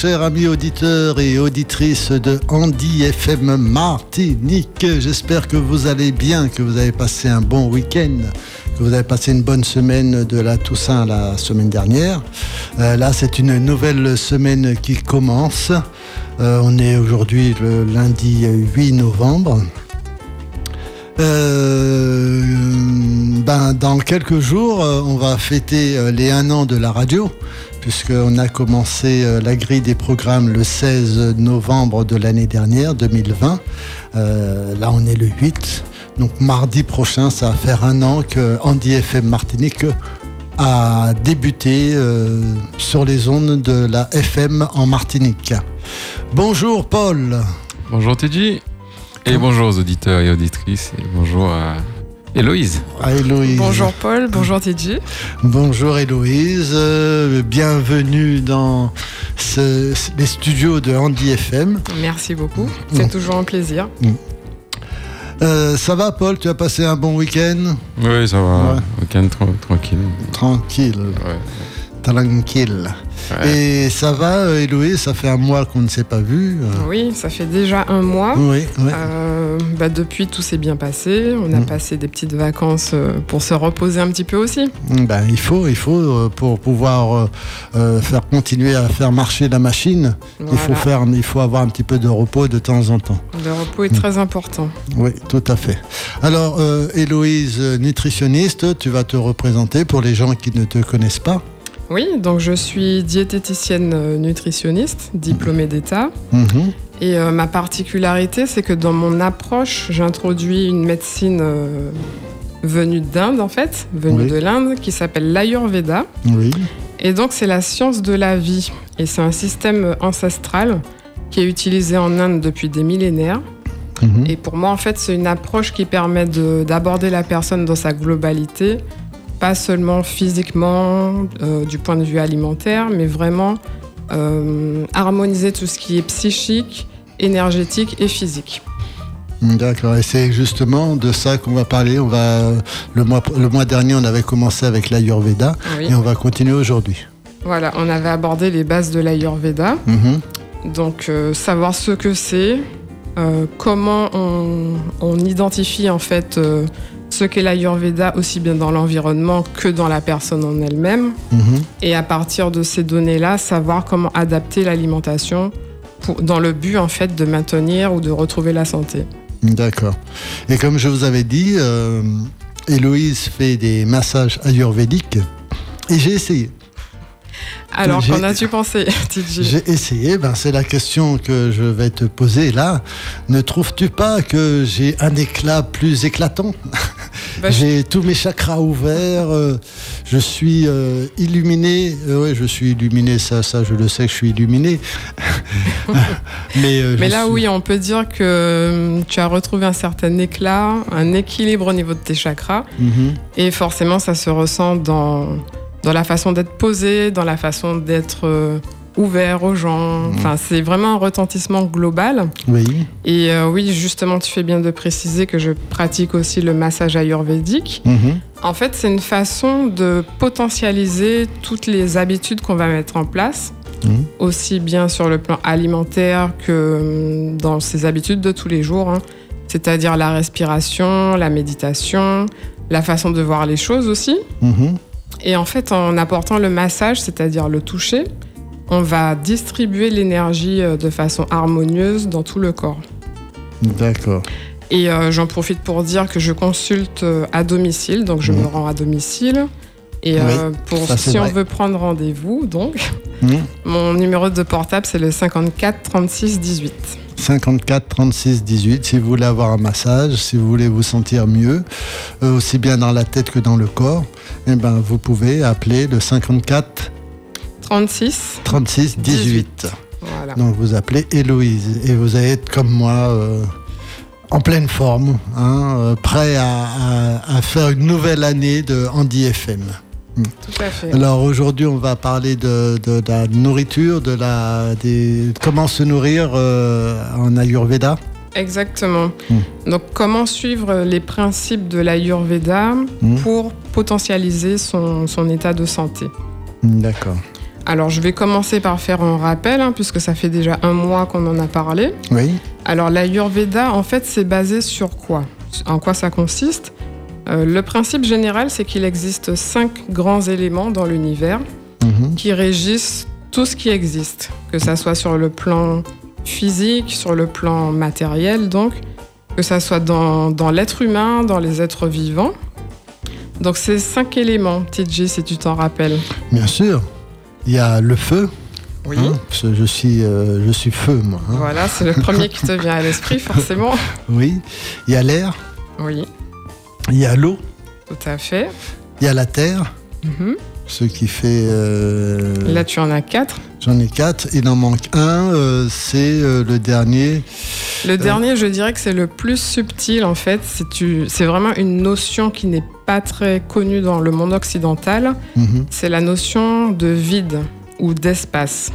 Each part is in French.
chers amis auditeurs et auditrices de Andy FM Martinique. J'espère que vous allez bien, que vous avez passé un bon week-end, que vous avez passé une bonne semaine de la Toussaint la semaine dernière. Euh, là, c'est une nouvelle semaine qui commence. Euh, on est aujourd'hui le lundi 8 novembre. Euh, ben, dans quelques jours, on va fêter les un an de la radio, puisqu'on a commencé la grille des programmes le 16 novembre de l'année dernière, 2020. là, on est le 8. Donc, mardi prochain, ça va faire un an que Andy FM Martinique a débuté sur les ondes de la FM en Martinique. Bonjour, Paul. Bonjour, Teddy. Et bonjour aux auditeurs et auditrices. Et bonjour à Héloïse. À Héloïse. Bonjour Paul, bonjour Teddy. Bonjour Héloïse, euh, bienvenue dans les studios de Andy FM. Merci beaucoup, c'est mm. toujours un plaisir. Mm. Euh, ça va Paul, tu as passé un bon week-end? Oui, ça va, week-end tranquille. Tranquille. Ouais. Tranquille. Et ça va, euh, Héloïse Ça fait un mois qu'on ne s'est pas vu. Euh. Oui, ça fait déjà un mois. Oui, euh, bah, depuis, tout s'est bien passé. On a mm. passé des petites vacances pour se reposer un petit peu aussi. Mm, ben, il faut, il faut pour pouvoir faire continuer à faire marcher la machine. Il faut faire, il faut avoir un petit peu de repos de temps en temps. Le repos est très important. Oui, tout à fait. Alors, Héloïse, nutritionniste, tu vas te représenter pour les gens qui ne te connaissent pas. Oui, donc je suis diététicienne euh, nutritionniste, diplômée d'État. Mhm. Et euh, ma particularité, c'est que dans mon approche, j'introduis une médecine euh, venue d'Inde, en fait, venue de l'Inde, qui s'appelle l'Ayurveda. Oui. Et donc, c'est la science de la vie. Et c'est un système ancestral qui est utilisé en Inde depuis des millénaires. Mhm. Et pour moi, en fait, c'est une approche qui permet d'aborder la personne dans sa globalité pas seulement physiquement, euh, du point de vue alimentaire, mais vraiment euh, harmoniser tout ce qui est psychique, énergétique et physique. D'accord, et c'est justement de ça qu'on va parler. On va, le, mois, le mois dernier, on avait commencé avec l'Ayurveda et on va continuer aujourd'hui. Voilà, on avait abordé les bases de l'Ayurveda. Mhm. Donc, euh, savoir ce que c'est, comment on, on, identifie en fait ce qu'est l'Ayurveda aussi bien dans l'environnement que dans la personne en elle-même. Mhm. Et à partir de ces données-là, savoir comment adapter l'alimentation dans le but en fait de maintenir ou de retrouver la santé. D'accord. Et comme je vous avais dit, euh, Héloïse fait des massages ayurvédiques et j'ai essayé. Alors, qu'en as-tu pensé, J'ai essayé, ben, c'est la question que je vais te poser là. Ne trouves-tu pas que j'ai un éclat plus éclatant? Bah, J'ai tous mes chakras ouverts, euh, je suis euh, illuminé. Euh, oui, je suis illuminé, ça, ça, je le sais que je suis illuminé. Mais, Mais là, oui, on peut dire que tu as retrouvé un certain éclat, un équilibre au niveau de tes chakras. Mhm. Et forcément, ça se ressent dans dans la façon d'être posé, dans la façon d'être euh, ouvert aux gens. Mhm. Enfin, c'est vraiment un retentissement global. Oui. Et euh, oui, justement, tu fais bien de préciser que je pratique aussi le massage ayurvédique. Mhm. En fait, c'est une façon de potentialiser toutes les habitudes qu'on va mettre en place, mhm. aussi bien sur le plan alimentaire que hum, dans ses habitudes de tous les jours. Hein. C'est-à-dire la respiration, la méditation, la façon de voir les choses aussi. Et en fait, en apportant le massage, c'est-à-dire le toucher, on va distribuer l'énergie euh, de façon harmonieuse dans tout le corps. D'accord. Et euh, j'en profite pour dire que je consulte euh, à domicile, donc je me rends à domicile. Et pour si on veut prendre rendez-vous, donc, mon numéro de portable c'est le 54 36 18. 54 36 18 si vous voulez avoir un massage, si vous voulez vous sentir mieux, aussi bien dans la tête que dans le corps eh ben, vous pouvez appeler le 54 36 36 18. Donc vous appelez Héloïse et vous allez être comme moi euh, en pleine forme, hein, euh, prêt à, faire une nouvelle année de Andy FM. Hmm. Tout à fait. Alors aujourd'hui, on va parler de, la nourriture, de la, des, comment se nourrir euh, en Ayurveda. Exactement. Hmm. Donc, comment suivre les principes de l'Ayurveda hmm. pour potentialiser son, état de santé? Hmm, D'accord. Alors, je vais commencer par faire un rappel, hein, puisque ça fait déjà un mois qu'on en a parlé. Oui. Alors, l'Ayurveda, en fait, c'est basé sur quoi? En quoi ça consiste? Euh, Le principe général, c'est qu'il existe cinq grands éléments dans l'univers Mhm. qui régissent tout ce qui existe, que ça soit sur le plan physique, sur le plan matériel, donc, que ça soit dans, dans l'être humain, dans les êtres vivants. Donc, ces cinq éléments, TJ, si tu t'en rappelles. Bien sûr. Il y a le feu. Oui. hein, parce que je suis, euh, je suis feu, moi. hein. Voilà, c'est le premier qui te vient à l'esprit, forcément. Oui. Il y a l'air. Oui, Il y a l'eau. tout à fait. Il y a la terre. Mhm. Ce qui fait. euh, Là, tu en as quatre. J'en ai quatre. Il en manque un. euh, c'est euh, le dernier. Le dernier, je dirais que c'est le plus subtil, en fait. C'est vraiment une notion qui n'est pas très connue dans le monde occidental. Mhm. C'est la notion de vide ou d'espace.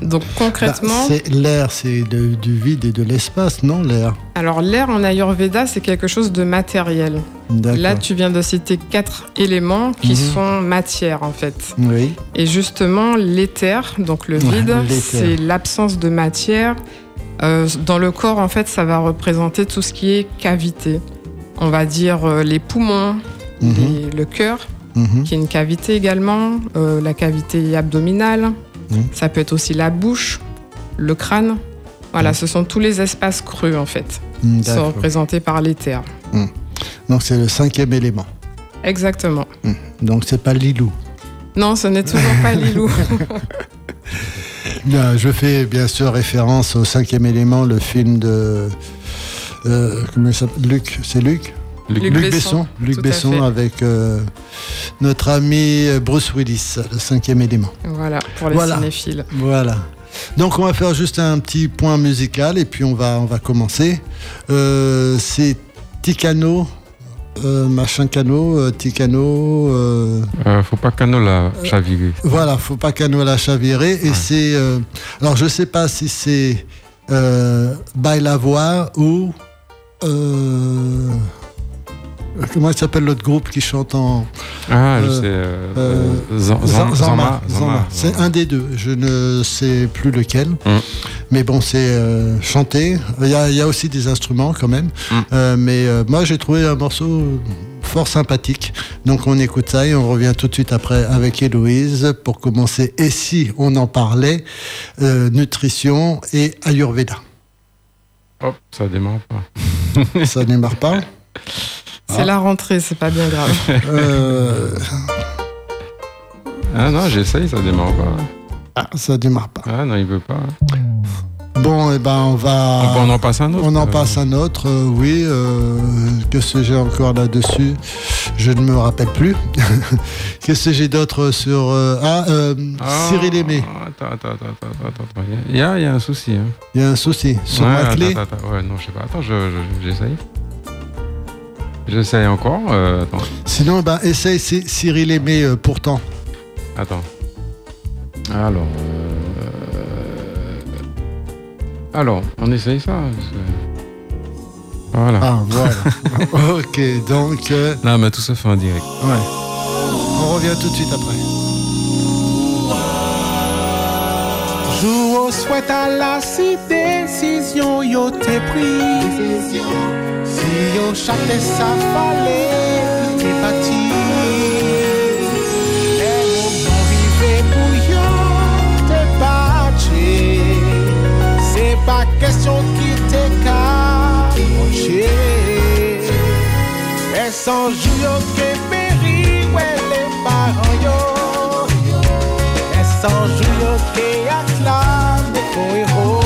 Donc Bah, concrètement, c'est l'air, c'est du vide et de l'espace, non l'air alors l'air en Ayurveda, c'est quelque chose de matériel. Là, tu viens de citer quatre éléments qui Mhm. sont matière, en fait. Oui. Et justement, l'éther, donc le vide, c'est l'absence de matière. Euh, dans le corps, en fait, ça va représenter tout ce qui est cavité. On va dire euh, les poumons, les- le cœur, Mhm. qui est une cavité également, euh, la cavité abdominale. Mhm. Ça peut être aussi la bouche, le crâne. Voilà, ce sont tous les espaces creux, en fait, Mm, qui sont représentés par l'éther. Donc c'est le cinquième élément. Exactement. Donc c'est pas Lilou. Non, ce n'est toujours pas Lilou. Je fais bien sûr référence au cinquième élément, le film de. euh, comment s'appelle? Luc, c'est Luc? Luc Luc Besson. Luc avec euh, notre ami Bruce Willis, le cinquième élément. voilà, pour les Voilà. cinéphiles. Voilà. Donc on va faire juste un petit point musical et puis on va, on va commencer. Euh, c'est Ticano, euh, machin cano, euh, Ticano. euh, Euh, faut pas cano la chavirer. voilà, faut pas cano la chavirer. Et Ouais. c'est. euh, alors je sais pas si c'est euh, Bail la voix ou. Euh, comment il s'appelle l'autre groupe qui chante en. Ah, je sais. C'est un des deux. Je ne sais plus lequel. Mm. Mais bon, c'est euh, chanté. Il y, a, il y a aussi des instruments quand même. Mm. Euh, mais moi, j'ai trouvé un morceau fort sympathique. Donc on écoute ça et on revient tout de suite après avec Héloïse pour commencer. Et si on en parlait, euh, nutrition et Ayurveda. Hop, ça démarre pas. Ça démarre pas C'est Ah. la rentrée, c'est pas bien grave. Euh, Ah non, j'essaye, ça démarre pas. ah, Ça démarre pas. Ah non, il veut pas. Bon, et ben on va. On, en passe un autre. On en euh, passe un autre, euh, oui. euh, Qu'est-ce que j'ai encore là-dessus Je ne me rappelle plus. Qu'est-ce que j'ai d'autre sur... euh, ah, euh, ah, Cyril Aimé. Attends, attends, attends, attends. Il y a, il y a un souci. Hein. Il y a un souci. Sur Ouais, ma attends, clé, attends, attends. Ouais, non, je sais pas. Attends, je- je- j'essaye. J'essaye encore. euh, attends. sinon, ben, essaye Cy- Cyril Aimé euh, pourtant. Attends. Alors. euh, Alors, on essaye ça. c'est- Voilà. Ah, voilà. ok, donc, euh, Non, mais tout ça fait en direct. ouais. On revient tout de suite après. Jour au souhait à la si décision yo te pris Si yo chate sa fallait te bâti Les moments rivés pour yo te battre C'est pas question qui te cache Et sans jour yo que péri ouais les parents et sans jouer qui acclame ton héros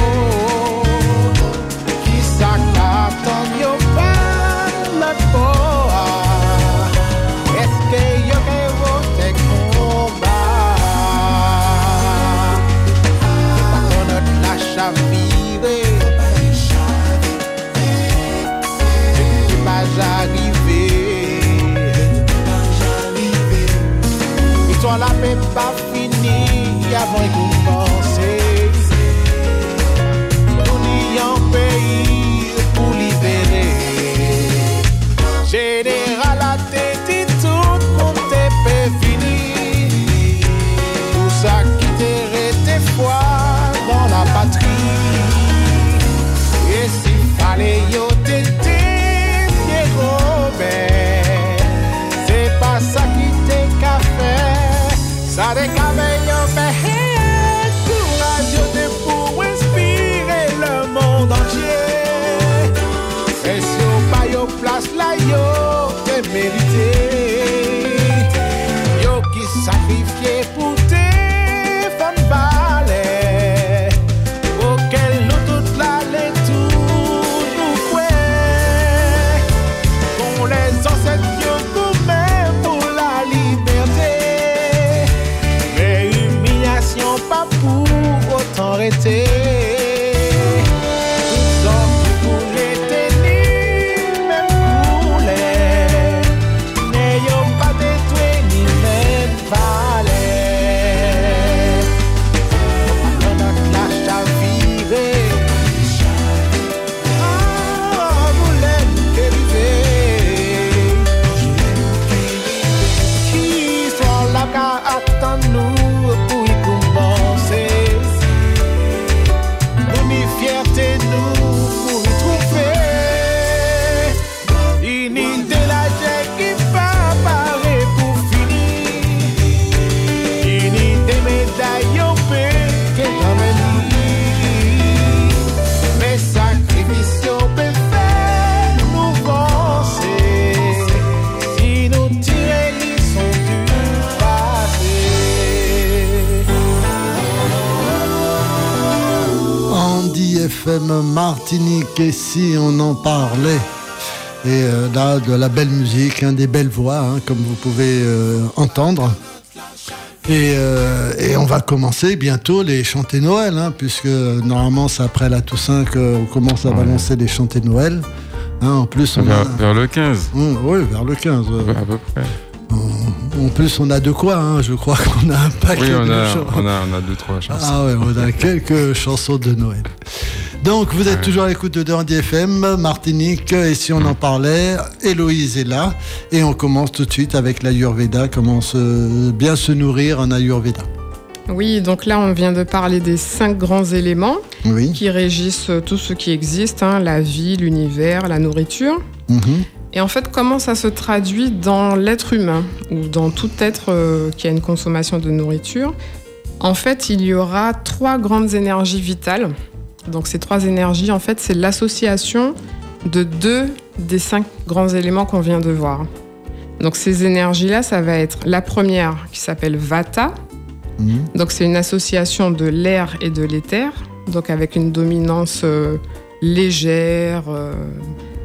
Qui s'accapte yo pas le poa Est-ce que yo héros te combat C'est pas qu'on a de la chavirée Tu pas arriver Histoire la paix pas finie avant de commencer. Et si on en parlait Et euh, là, de la belle musique, hein, des belles voix, hein, comme vous pouvez euh, entendre. Et, euh, et, on va commencer bientôt les chanter Noël, hein, puisque normalement c'est après la Toussaint qu'on commence à balancer les chanter Noël. En plus, on vers, a... vers le 15. Mmh, oui, vers le 15. Ouais, à peu près. En plus, on a de quoi, hein, je crois qu'on a un paquet oui, on de a, chansons. on a, on a deux, trois chansons. Ah ouais, on a quelques chansons de Noël. Donc, vous êtes toujours à l'écoute de Dandy FM, Martinique, et si on en parlait, Héloïse est là, et on commence tout de suite avec l'Ayurveda, comment se, bien se nourrir en Ayurveda? Oui, donc là, on vient de parler des cinq grands éléments Oui. qui régissent tout ce qui existe, hein, la vie, l'univers, la nourriture. Mhm. Et en fait, comment ça se traduit dans l'être humain ou dans tout être euh, qui a une consommation de nourriture? En fait, il y aura trois grandes énergies vitales. Donc ces trois énergies, en fait, c'est l'association de deux des cinq grands éléments qu'on vient de voir. Donc ces énergies-là, ça va être la première qui s'appelle Vata. Mhm. Donc c'est une association de l'air et de l'éther, donc avec une dominance euh, légère, euh,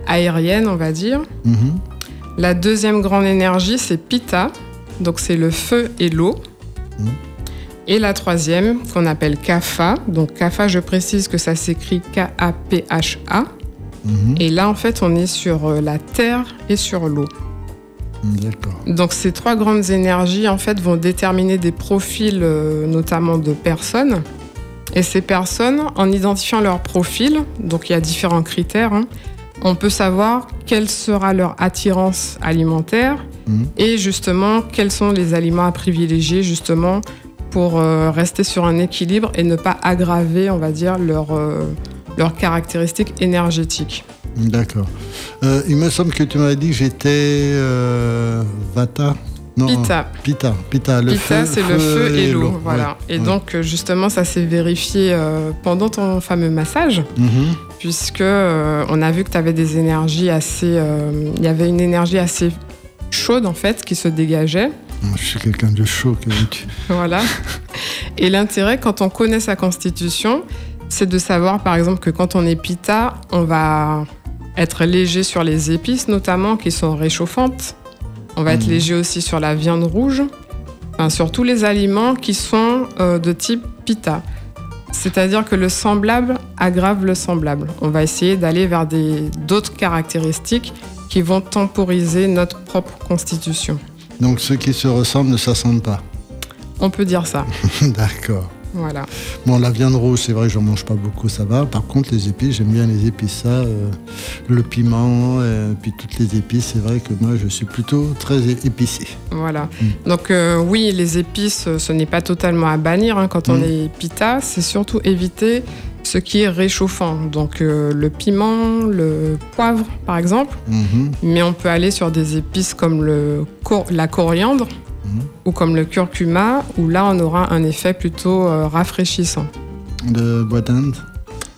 aérienne, on va dire. Mhm. La deuxième grande énergie, c'est Pitta, donc c'est le feu et l'eau. Mhm. Et la troisième, qu'on appelle Kapha, donc Kapha, je précise que ça s'écrit K-A-P-H-A. Mhm. Et là, en fait, on est sur euh, la terre et sur l'eau. D'accord. Donc ces trois grandes énergies, en fait, vont déterminer des profils, euh, notamment de personnes. Et ces personnes, en identifiant leur profil, donc il y a différents critères, hein, on peut savoir quelle sera leur attirance alimentaire Mhm. et justement quels sont les aliments à privilégier justement pour euh, rester sur un équilibre et ne pas aggraver, on va dire, leurs euh, leurs caractéristiques énergétiques. D'accord. Euh, il me semble que tu m'avais dit que j'étais euh, Vata. Non, Pitta. Pitta. Pitta, le Pitta, feu, c'est le feu et l'eau. Voilà. Ouais, Et ouais. donc, justement, ça s'est vérifié euh, pendant ton fameux massage, Mhm. puisque on a vu que tu avais des énergies assez. Il y avait une énergie assez chaude, en fait, qui se dégageait. Je suis quelqu'un de chaud, Voilà. Et l'intérêt, quand on connaît sa constitution, c'est de savoir, par exemple, que quand on est Pitta, on va être léger sur les épices, notamment, qui sont réchauffantes. On va être Mhm. léger aussi sur la viande rouge, enfin, sur tous les aliments qui sont euh, de type Pitta. C'est-à-dire que le semblable aggrave le semblable. On va essayer d'aller vers d'autres caractéristiques qui vont temporiser notre propre constitution. Donc ceux qui se ressemblent ne s'assemblent pas. On peut dire ça. D'accord. Voilà. Bon, la viande rouge, c'est vrai que j'en mange pas beaucoup, ça va. Par contre, les épices, j'aime bien les épices, ça. euh, le piment, euh, puis toutes les épices, c'est vrai que moi, je suis plutôt très épicé. Voilà. Mm. Donc euh, oui, les épices, ce n'est pas totalement à bannir hein, quand on Mm. est pita. C'est surtout éviter ce qui est réchauffant. Donc euh, le piment, le poivre, par exemple. Mhm, Mais on peut aller sur des épices comme le la coriandre mhm. ou comme le curcuma, où là on aura un effet plutôt euh, rafraîchissant. De bois d'Inde?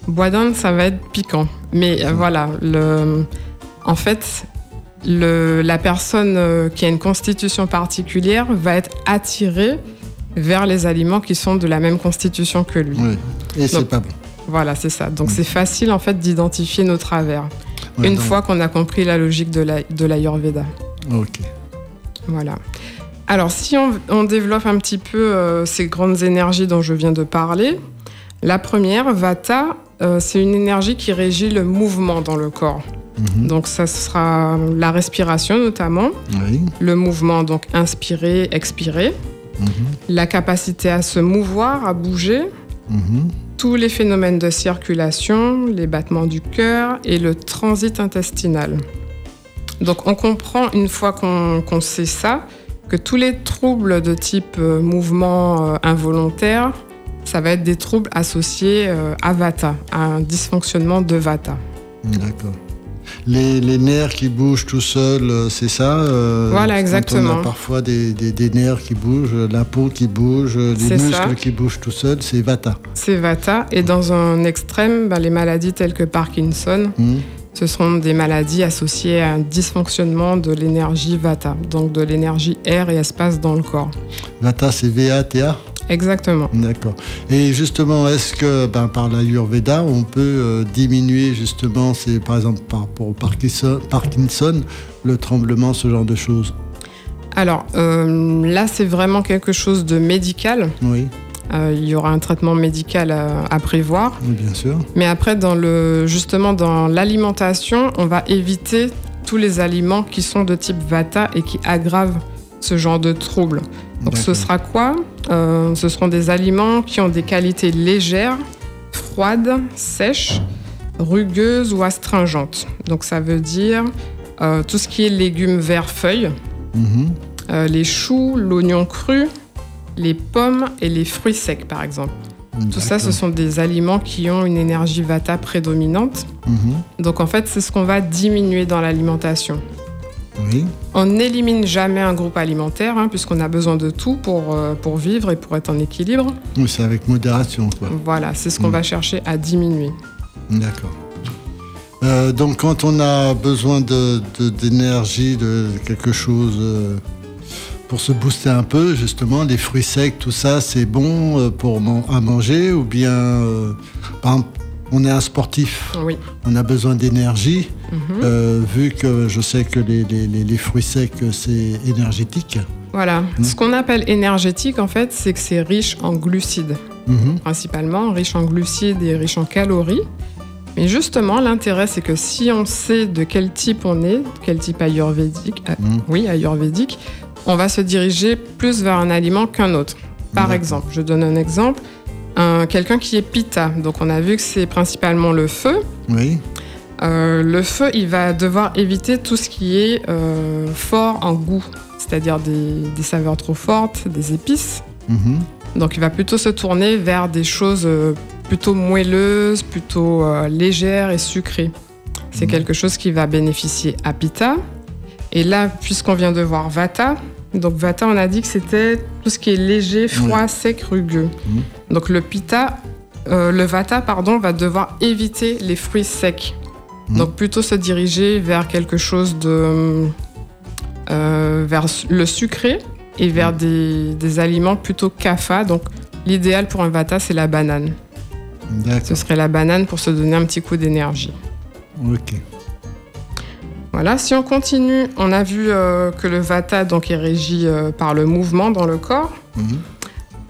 Bois d'Inde, ça va être piquant. Mais euh, voilà, le... en fait, le... la personne qui a une constitution particulière va être attirée vers les aliments qui sont de la même constitution que lui. Oui. Et c'est pas bon. Voilà, c'est ça. Donc Mm. c'est facile en fait d'identifier nos travers Ouais, une donc- fois qu'on a compris la logique de la- de l'Ayurveda. Ok. Voilà. Alors, si on, on développe un petit peu euh, ces grandes énergies dont je viens de parler, la première, Vata, euh, c'est une énergie qui régit le mouvement dans le corps. Mhm. Donc, ça sera la respiration notamment, Oui. le mouvement, donc inspirer, expirer, Mhm. la capacité à se mouvoir, à bouger, Mhm. Tous les phénomènes de circulation, les battements du cœur et le transit intestinal. Donc on comprend une fois qu'on sait ça que tous les troubles de type euh, mouvement euh, involontaire, ça va être des troubles associés euh, à Vata, à un dysfonctionnement de Vata. D'accord. Les, les nerfs qui bougent tout seuls, euh, c'est ça euh, Voilà, exactement. on a parfois des, des- des nerfs qui bougent, euh, la peau qui bouge, les muscles ça. qui bougent tout seuls, c'est Vata. C'est Vata. Et dans un extrême, bah, les maladies telles que Parkinson, Mhm. ce sont des maladies associées à un dysfonctionnement de l'énergie Vata, donc de l'énergie air et espace dans le corps. Vata, c'est V-A-T-A Exactement. D'accord. Et justement, est-ce que ben, par l'Ayurveda, on peut euh, diminuer justement, c'est par exemple par, pour Parkinson, Parkinson, le tremblement, ce genre de choses? Alors euh, là, c'est vraiment quelque chose de médical. Oui. Euh, il y aura un traitement médical à, à prévoir. Oui, bien sûr. Mais après, dans le, justement, dans l'alimentation, on va éviter tous les aliments qui sont de type Vata et qui aggravent ce genre de troubles. Donc ce sera quoi? Euh, Ce seront des aliments qui ont des qualités légères, froides, sèches, rugueuses ou astringentes. Donc ça veut dire euh, tout ce qui est légumes verts feuilles, Mhm. euh, les choux, l'oignon cru, les pommes et les fruits secs par exemple. Tout ça, ce sont des aliments qui ont une énergie Vata prédominante. Mhm. Donc en fait, c'est ce qu'on va diminuer dans l'alimentation. Oui. On n'élimine jamais un groupe alimentaire, hein, puisqu'on a besoin de tout pour, euh, pour vivre et pour être en équilibre. Oui, c'est avec modération, quoi. Voilà, c'est ce qu'on Mm. va chercher à diminuer. D'accord. Euh, donc, quand on a besoin de- de- d'énergie, de, quelque chose euh, pour se booster un peu, justement, les fruits secs, tout ça, c'est bon pour man- à manger ou bien, par exemple, on est un sportif, Oui. on a besoin d'énergie, Mhm. euh, vu que je sais que les, les- les- les fruits secs, c'est énergétique. Voilà. Mm. Ce qu'on appelle énergétique, en fait, c'est que c'est riche en glucides, Mhm. principalement, riche en glucides et riche en calories. Mais justement, l'intérêt, c'est que si on sait de quel type on est, quel type ayurvédique, euh, Mhm. oui, ayurvédique, on va se diriger plus vers un aliment qu'un autre. Par exemple, je donne un exemple, quelqu'un qui est pita. Donc on a vu que c'est principalement le feu. Oui. Euh, le feu, il va devoir éviter tout ce qui est euh, fort en goût, c'est-à-dire des, des saveurs trop fortes, des épices. Mhm. Donc il va plutôt se tourner vers des choses euh, plutôt moelleuses, plutôt euh, légères et sucrées. C'est Mhm. quelque chose qui va bénéficier à Pitta. Et là, puisqu'on vient de voir Vata, donc Vata, on a dit que c'était tout ce qui est léger, froid, sec, rugueux. Mhm. Donc le Pitta, euh, le Vata, pardon, va devoir éviter les fruits secs. Mhm. Donc plutôt se diriger vers quelque chose de euh, vers le sucré et vers des, des aliments plutôt kapha. Donc l'idéal pour un Vata, c'est la banane. Ce serait la banane pour se donner un petit coup d'énergie. Ok. Voilà, si on continue, on a vu euh, que le Vata donc, est régi euh, par le mouvement dans le corps. Mhm.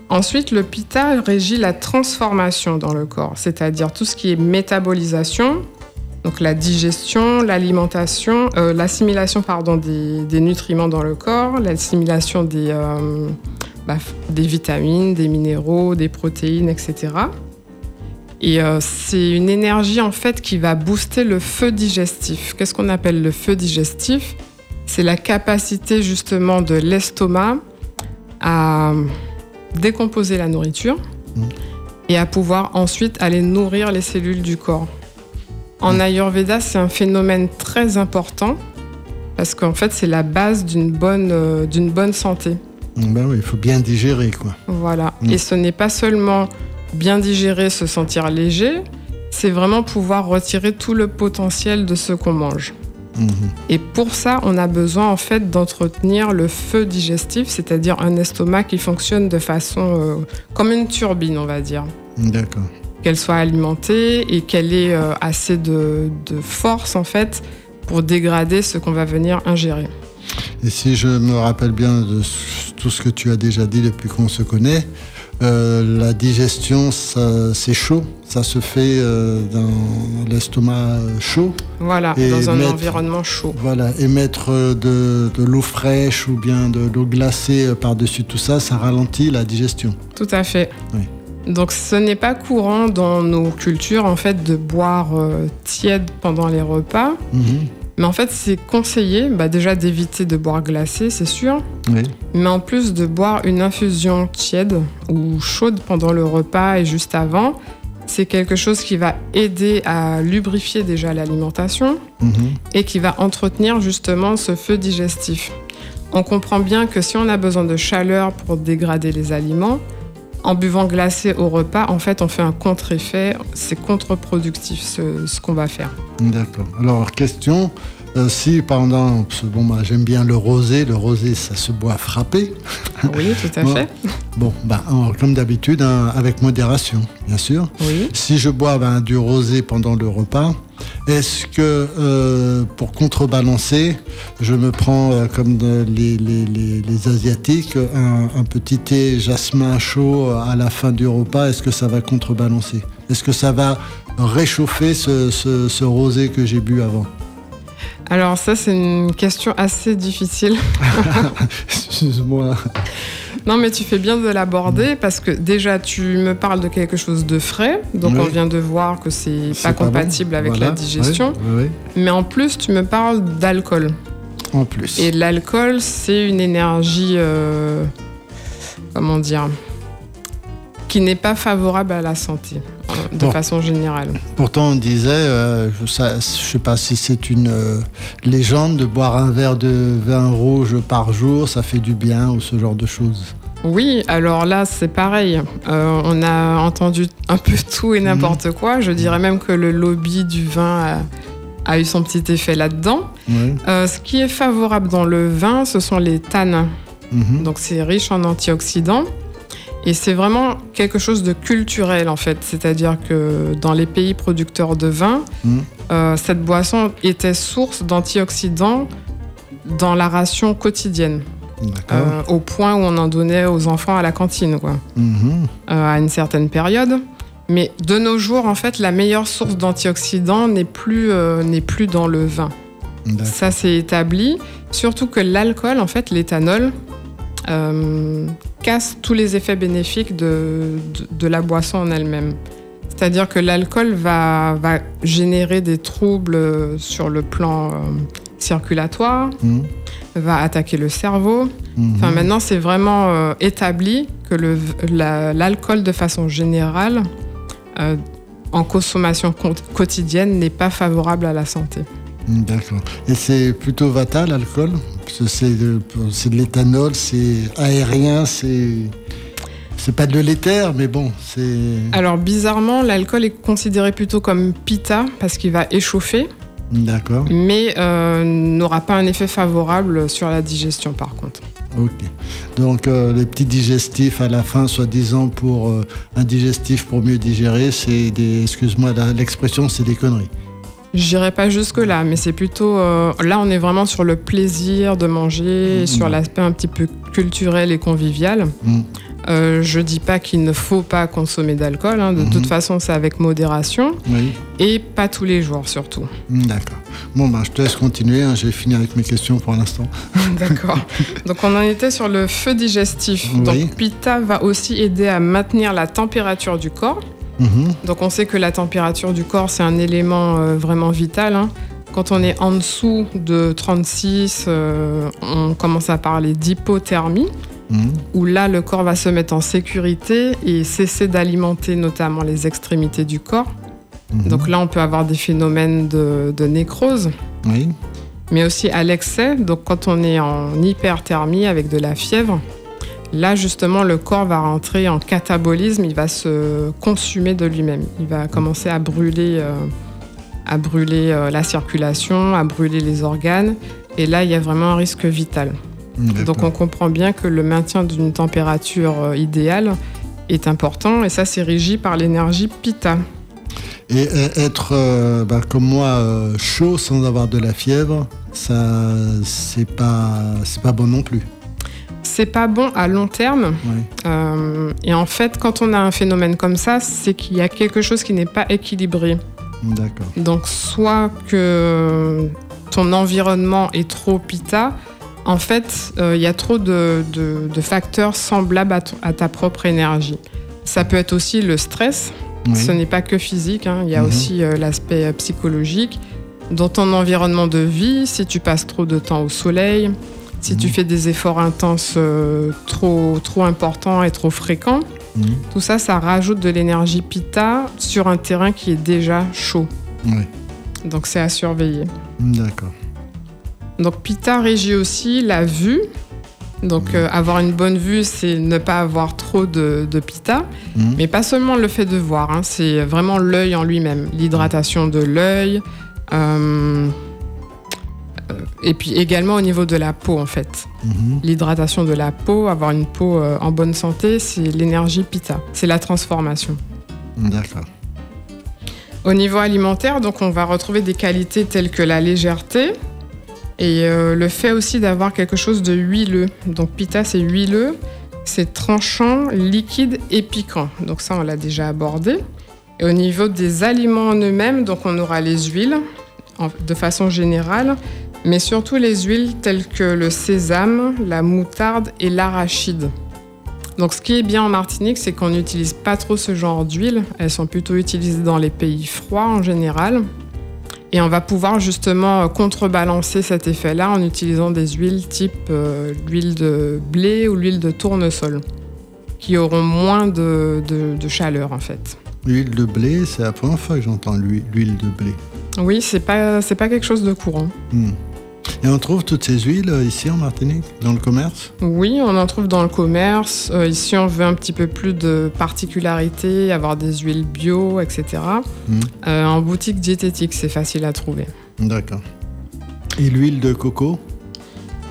Ensuite, le Pitta régit la transformation dans le corps, c'est-à-dire tout ce qui est métabolisation, donc la digestion, l'alimentation, euh, l'assimilation pardon des, des nutriments dans le corps, l'assimilation des, bah, des vitamines, des minéraux, des protéines, etc. Et euh, c'est une énergie en fait qui va booster le feu digestif. Qu'est-ce qu'on appelle le feu digestif? C'est la capacité justement de l'estomac à décomposer la nourriture Mm. et à pouvoir ensuite aller nourrir les cellules du corps. En Mm. Ayurveda, c'est un phénomène très important parce qu'en fait, c'est la base d'une bonne, euh, d'une bonne santé. Ben oui, il faut bien digérer, quoi. Voilà. Mm. Et ce n'est pas seulement bien digérer, se sentir léger, c'est vraiment pouvoir retirer tout le potentiel de ce qu'on mange. Mhm. Et pour ça, on a besoin en fait d'entretenir le feu digestif, c'est-à-dire un estomac qui fonctionne de façon euh, comme une turbine, on va dire. D'accord. Qu'elle soit alimentée et qu'elle ait euh, assez de, de force en fait pour dégrader ce qu'on va venir ingérer. Et si je me rappelle bien de tout ce que tu as déjà dit depuis qu'on se connaît, euh, la digestion, c'est chaud. Ça se fait euh, dans l'estomac chaud. Voilà, Et dans un mettre- environnement chaud. Voilà. Et mettre euh, de, de l'eau fraîche ou bien de l'eau glacée euh, par-dessus tout ça, ça ralentit la digestion. Tout à fait. Oui. Donc ce n'est pas courant dans nos cultures en fait de boire euh, tiède pendant les repas, Mhm. Mais en fait c'est conseillé bah, déjà d'éviter de boire glacé, c'est sûr, Oui. mais en plus de boire une infusion tiède ou chaude pendant le repas et juste avant, c'est quelque chose qui va aider à lubrifier déjà l'alimentation Mhm. et qui va entretenir justement ce feu digestif. On comprend bien que si on a besoin de chaleur pour dégrader les aliments, en buvant glacé au repas, en fait, on fait un contre-effet. C'est contre-productif ce, qu'on va faire. D'accord. Alors, question. Euh, si pendant, bon, bah, j'aime bien le rosé, le rosé ça se boit frappé. Oui, tout à fait. Bon, bah, comme d'habitude, hein, avec modération, bien sûr. Oui. Si je bois ben, du rosé pendant le repas, est-ce que euh, pour contrebalancer, je me prends euh, comme les, les, les, Asiatiques un, un, petit thé jasmin chaud à la fin du repas Est-ce que ça va contrebalancer? Est-ce que ça va réchauffer ce, ce, ce rosé que j'ai bu avant? Alors ça, c'est une question assez difficile. Excuse-moi. Non, mais tu fais bien de l'aborder parce que déjà, tu me parles de quelque chose de frais. Donc, on vient de voir que c'est pas, pas compatible avec la digestion. Mais en plus, tu me parles d'alcool. En plus. Et l'alcool, c'est une énergie. Euh, comment dire qui n'est pas favorable à la santé de façon générale. Pourtant, on disait, euh, je ne sais pas si c'est une euh, légende, de boire un verre de vin rouge par jour, ça fait du bien ou ce genre de choses. Oui, alors là, c'est pareil. Euh, on a entendu un peu tout et n'importe mhm. quoi. Je dirais même que le lobby du vin a, eu son petit effet là-dedans. ce qui est favorable dans le vin, ce sont les tanins. Mhm. Donc, c'est riche en antioxydants. Et c'est vraiment quelque chose de culturel en fait, c'est-à-dire que dans les pays producteurs de vin, mmh. euh, cette boisson était source d'antioxydants dans la ration quotidienne. Euh, au point où on en donnait aux enfants à la cantine, quoi, mmh. euh, à une certaine période. Mais de nos jours, en fait, la meilleure source d'antioxydants n'est plus, n'est plus dans le vin. Ça, c'est établi. Surtout que l'alcool, en fait, l'éthanol, euh, casse tous les effets bénéfiques de, de, la boisson en elle-même. C'est-à-dire que l'alcool va, va, générer des troubles sur le plan euh, circulatoire, mmh. va attaquer le cerveau. Mmh. Enfin, maintenant, c'est vraiment euh, établi que l'alcool, de façon générale, en consommation quotidienne, n'est pas favorable à la santé. D'accord. Et c'est plutôt Vata, l'alcool C'est de, de l'éthanol, c'est aérien, c'est. C'est pas de l'éther, mais bon, c'est. Alors bizarrement, l'alcool est considéré plutôt comme pita parce qu'il va échauffer. D'accord. Mais euh, n'aura pas un effet favorable sur la digestion par contre. Ok. Donc euh, les petits digestifs à la fin, soi-disant pour euh, un digestif pour mieux digérer, c'est des. Excuse-moi l'expression, c'est des conneries. J'irai pas jusque-là, mais c'est plutôt. Euh, là, on est vraiment sur le plaisir de manger, mmh. sur l'aspect un petit peu culturel et convivial. Mmh. Euh, je dis pas qu'il ne faut pas consommer d'alcool. Hein. De mmh. toute façon, c'est avec modération. Et pas tous les jours, surtout. D'accord. Bon, ben, je te laisse continuer. Hein. J'ai fini avec mes questions pour l'instant. D'accord. Donc, on en était sur le feu digestif. Donc, Pita va aussi aider à maintenir la température du corps. Mhm. Donc on sait que la température du corps, c'est un élément euh, vraiment vital. Hein. Quand on est en dessous de 36, euh, on commence à parler d'hypothermie, mhm. où là, le corps va se mettre en sécurité et cesser d'alimenter notamment les extrémités du corps. Mhm. Donc là, on peut avoir des phénomènes de, nécrose. Mais aussi à l'excès, donc quand on est en hyperthermie avec de la fièvre, Là, justement, le corps va rentrer en catabolisme, il va se consumer de lui-même. Il va commencer à brûler, euh, à brûler euh, la circulation, à brûler les organes. Et là, il y a vraiment un risque vital. Donc, on comprend bien que le maintien d'une température euh, idéale est important. Et ça, c'est régi par l'énergie Pitta. Et être, bah, comme moi, chaud sans avoir de la fièvre, ça, c'est pas, c'est pas bon non plus c'est pas bon à long terme. Euh, et en fait, quand on a un phénomène comme ça, c'est qu'il y a quelque chose qui n'est pas équilibré. D'accord. Donc, soit que ton environnement est trop pita, en fait, euh, il y a trop de, facteurs semblables à, ta propre énergie. Ça peut être aussi le stress. Ce n'est pas que physique, hein. il y a mhm. aussi euh, l'aspect psychologique. Dans ton environnement de vie, si tu passes trop de temps au soleil, si tu mhm. fais des efforts intenses euh, trop, trop importants et trop fréquents, mhm. tout ça, ça rajoute de l'énergie pita sur un terrain qui est déjà chaud. Donc c'est à surveiller. D'accord. Donc pita régit aussi la vue. Donc euh, avoir une bonne vue, c'est ne pas avoir trop de, de pita, mhm. mais pas seulement le fait de voir, hein, c'est vraiment l'œil en lui-même, l'hydratation de l'œil. Euh, et puis également au niveau de la peau en fait. Mhm. L'hydratation de la peau, avoir une peau euh, en bonne santé, c'est l'énergie Pitta, c'est la transformation. D'accord. Au niveau alimentaire, donc on va retrouver des qualités telles que la légèreté et euh, le fait aussi d'avoir quelque chose de huileux. Donc Pitta c'est huileux, c'est tranchant, liquide et piquant. Donc ça on l'a déjà abordé. Et au niveau des aliments en eux-mêmes, donc on aura les huiles en- de façon générale, mais surtout les huiles telles que le sésame, la moutarde et l'arachide. Donc ce qui est bien en Martinique, c'est qu'on n'utilise pas trop ce genre d'huile. Elles sont plutôt utilisées dans les pays froids en général. Et on va pouvoir justement contrebalancer cet effet-là en utilisant des huiles type euh, l'huile de blé ou l'huile de tournesol, qui auront moins de, de- de chaleur en fait. L'huile de blé, c'est la première fois que j'entends l'huile de blé. Oui, c'est pas pas quelque chose de courant. Hmm. Et on trouve toutes ces huiles euh, ici en Martinique, dans le commerce Oui, on en trouve dans le commerce. Euh, ici, on veut un petit peu plus de particularité, avoir des huiles bio, etc. Mhm. Euh, en boutique diététique, c'est facile à trouver. D'accord. Et l'huile de coco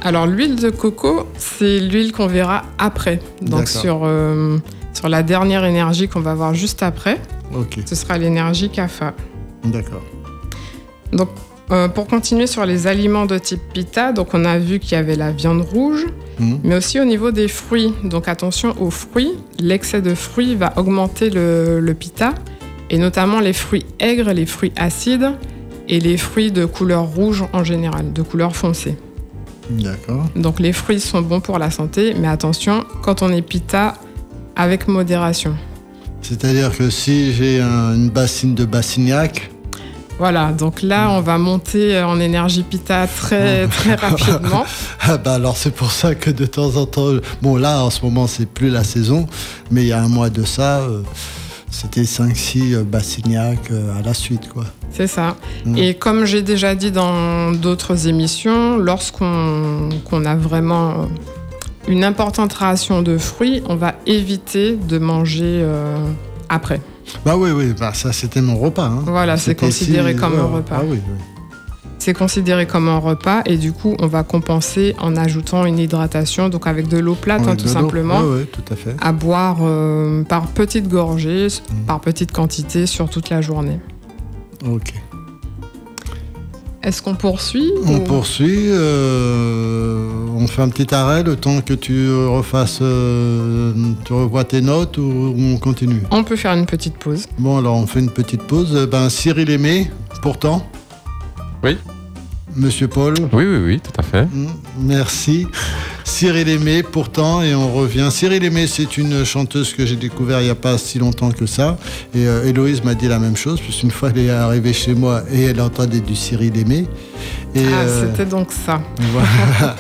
Alors, l'huile de coco, c'est l'huile qu'on verra après. Donc, sur, euh, sur la dernière énergie qu'on va voir juste après, Ok, ce sera l'énergie CAFA. d'accord. Donc, euh, pour continuer sur les aliments de type pita, donc on a vu qu'il y avait la viande rouge, Hmm. mais aussi au niveau des fruits. Donc attention aux fruits, l'excès de fruits va augmenter le, le pita, et notamment les fruits aigres, les fruits acides et les fruits de couleur rouge en général, de couleur foncée. D'accord. Donc les fruits sont bons pour la santé, mais attention, quand on est pita, avec modération. C'est-à-dire que si j'ai un- une bassine de Bassignac, Voilà, donc là, on va monter en énergie pita très, très rapidement. ah bah alors c'est pour ça que de temps en temps, bon là en ce moment c'est plus la saison, mais il y a un mois de ça, euh, c'était 5-6 euh, Bassignac euh, à la suite quoi. C'est ça. Mm. Et comme j'ai déjà dit dans d'autres émissions, lorsqu'on qu'on a vraiment une importante ration de fruits, on va éviter de manger euh, après. Bah oui, oui, bah ça c'était mon repas. hein. Voilà, c'est considéré si- comme ouais, un repas. Ah oui, oui. C'est considéré comme un repas et du coup, on va compenser en ajoutant une hydratation, donc avec de l'eau plate, hein, tout simplement, Ouais, ouais, tout à fait. à boire euh, par petites gorgées, Mm. par petites quantités sur toute la journée. Ok. Est-ce qu'on poursuit On ou- poursuit, euh, on fait un petit arrêt le temps que tu refasses, euh, tu revois tes notes ou on continue? On peut faire une petite pause. Bon, alors on fait une petite pause. Euh, Ben, Cyril Aimé, pourtant. Oui. Monsieur Paul. Oui, oui, oui, tout à fait. Mm, Merci. Cyril Aimé, pourtant, et on revient. Cyril Aimé, c'est une chanteuse que j'ai découvert il n'y a pas si longtemps que ça. Et euh, Héloïse m'a dit la même chose, puisqu'une fois elle est arrivée chez moi et elle entendait du Cyril Aimé. Et, ah, euh, c'était donc ça. voilà.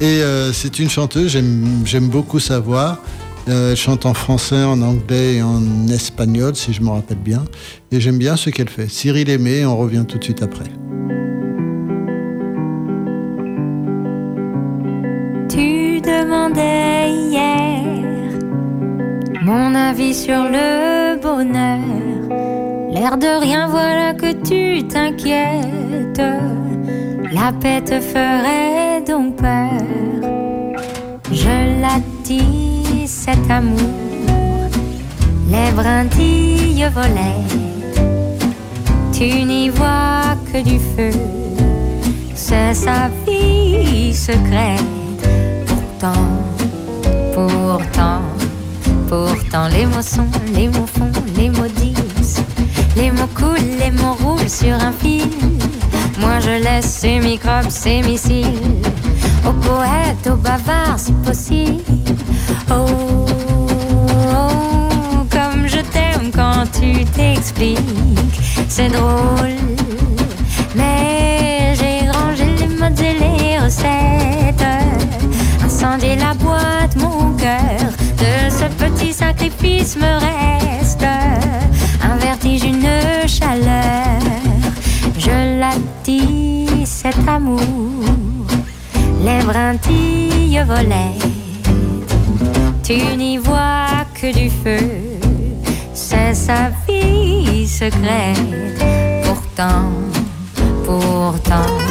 Et euh, c'est une chanteuse, j'aime j'aime beaucoup sa voix. Elle chante en français, en anglais et en espagnol, si je me rappelle bien. Et j'aime bien ce qu'elle fait. Cyril Aimé, on revient tout de suite après. Hier mon avis sur le bonheur. L'air de rien, voilà que tu t'inquiètes. La paix te ferait donc peur. Je l'attise cet amour, les brindilles volaient. Tu n'y vois que du feu, c'est sa vie secrète. Pourtant, pourtant, pourtant, les mots sont, les mots font, les mots disent. Les mots coulent, les mots roulent sur un fil. Moi je laisse ces microbes, ces missiles. Aux poètes, aux bavards, si possible. Oh, oh, comme je t'aime quand tu t'expliques. C'est drôle, La boîte, mon cœur. De ce petit sacrifice me reste un vertige, une chaleur. Je l'attise cet amour, les brindilles volaient. Tu n'y vois que du feu, c'est sa vie secrète. Pourtant, pourtant.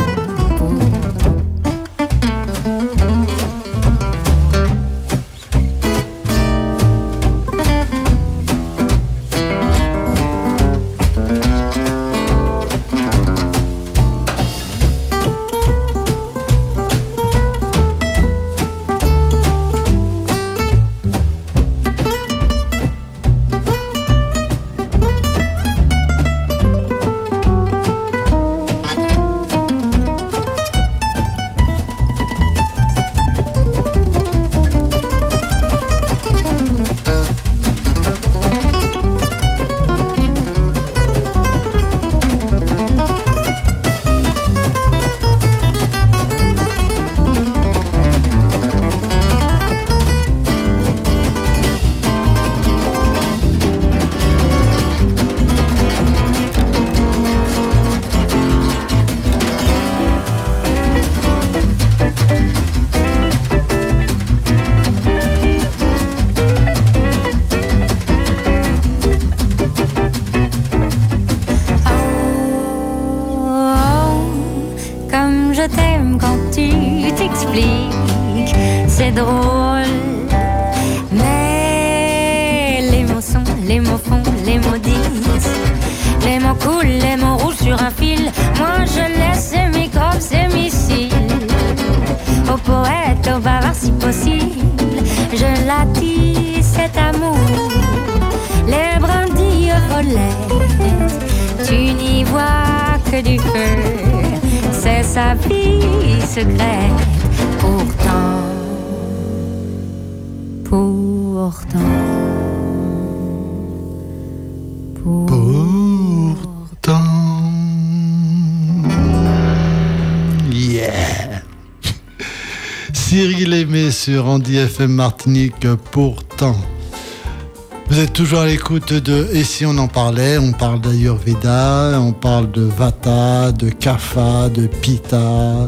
Sur Andy FM Martinique, pourtant. Vous êtes toujours à l'écoute de Et si on en parlait? On parle d'Ayurveda, on parle de Vata, de Kapha, de Pitta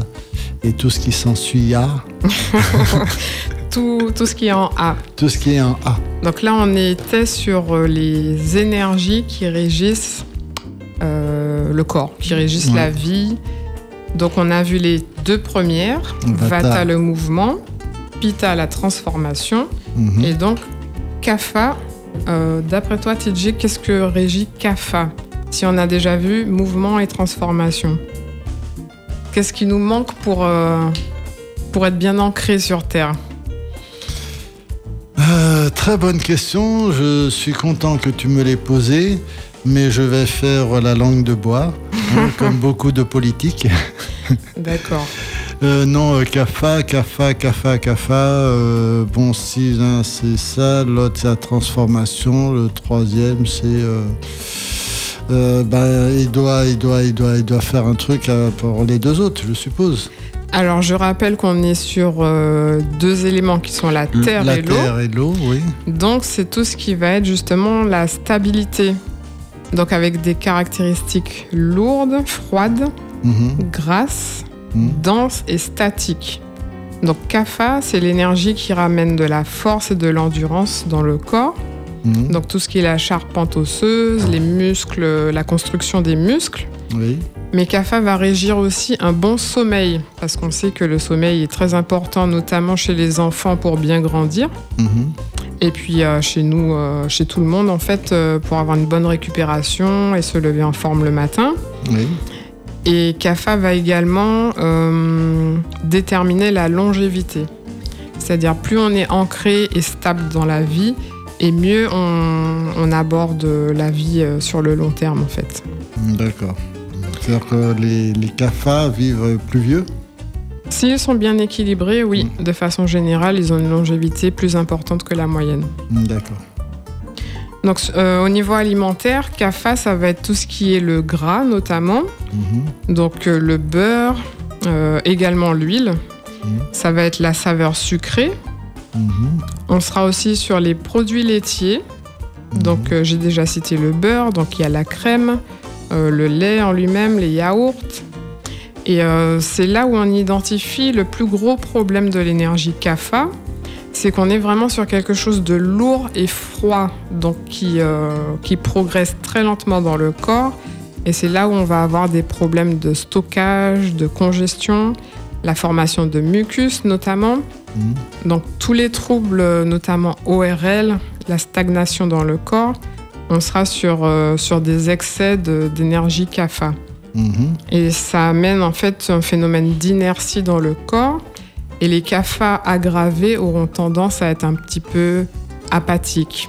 et tout ce qui s'ensuit A. Tout, tout ce qui est en A. Tout ce qui est en A. Donc là, on était sur euh, les énergies qui régissent euh, le corps, qui régissent Ouais. la vie. Donc on a vu les deux premières, Vata. Vata, le mouvement, Pitta la transformation, Mhm. et donc Kapha. euh, D'après toi, TJ, qu'est-ce que régit Kapha Si on a déjà vu mouvement et transformation, qu'est-ce qui nous manque pour, euh, pour être bien ancré sur Terre? Euh, très bonne question. Je suis content que tu me l'aies posée, mais je vais faire la langue de bois, hein, comme beaucoup de politiques. D'accord. Euh, non, euh, CAFA, CAFA, CAFA, CAFA. euh, bon, si l'un c'est ça, l'autre c'est la transformation, le troisième c'est. euh, ben, il, doit, il, doit, il, doit, il doit faire un truc pour les deux autres, je suppose. Alors, je rappelle qu'on est sur euh, deux éléments qui sont la terre la et l'eau. terre et l'eau, oui. Donc, c'est tout ce qui va être justement la stabilité. Donc, avec des caractéristiques lourdes, froides, Mhm, grasses, denses et statiques. Donc, Kapha, c'est l'énergie qui ramène de la force et de l'endurance dans le corps. mhm, Donc, tout ce qui est la charpente osseuse, les muscles, la construction des muscles. oui. Mais CAFA va régir aussi un bon sommeil, parce qu'on sait que le sommeil est très important, notamment chez les enfants pour bien grandir, mhm, et puis euh, chez nous, euh, chez tout le monde en fait, euh, pour avoir une bonne récupération et se lever en forme le matin. oui. Et CAFA va également euh, déterminer la longévité, c'est-à-dire plus on est ancré et stable dans la vie, et mieux on, on aborde la vie euh, sur le long terme en fait. D'accord. C'est-à-dire que les, les CAFA vivent plus vieux? S'ils sont bien équilibrés, oui, de façon générale, ils ont une longévité plus importante que la moyenne. D'accord. Donc, euh, au niveau alimentaire, CAFA, ça va être tout ce qui est le gras, notamment. Mhm, Donc, euh, le beurre, euh, également l'huile. Mhm. Ça va être la saveur sucrée. mhm, On sera aussi sur les produits laitiers. Donc, j'ai déjà cité le beurre. Donc, il y a la crème, le lait en lui-même, les yaourts. Et c'est là où on identifie le plus gros problème de l'énergie CAFA. C'est qu'on est vraiment sur quelque chose de lourd et froid, donc qui, euh, qui progresse très lentement dans le corps. Et c'est là où on va avoir des problèmes de stockage, de congestion, la formation de mucus notamment. Mhm. Donc tous les troubles, notamment ORL, la stagnation dans le corps, on sera sur, euh, sur des excès de- d'énergie CAFA. Mhm. Et ça amène en fait un phénomène d'inertie dans le corps. Et les CAFA aggravés auront tendance à être un petit peu apathiques.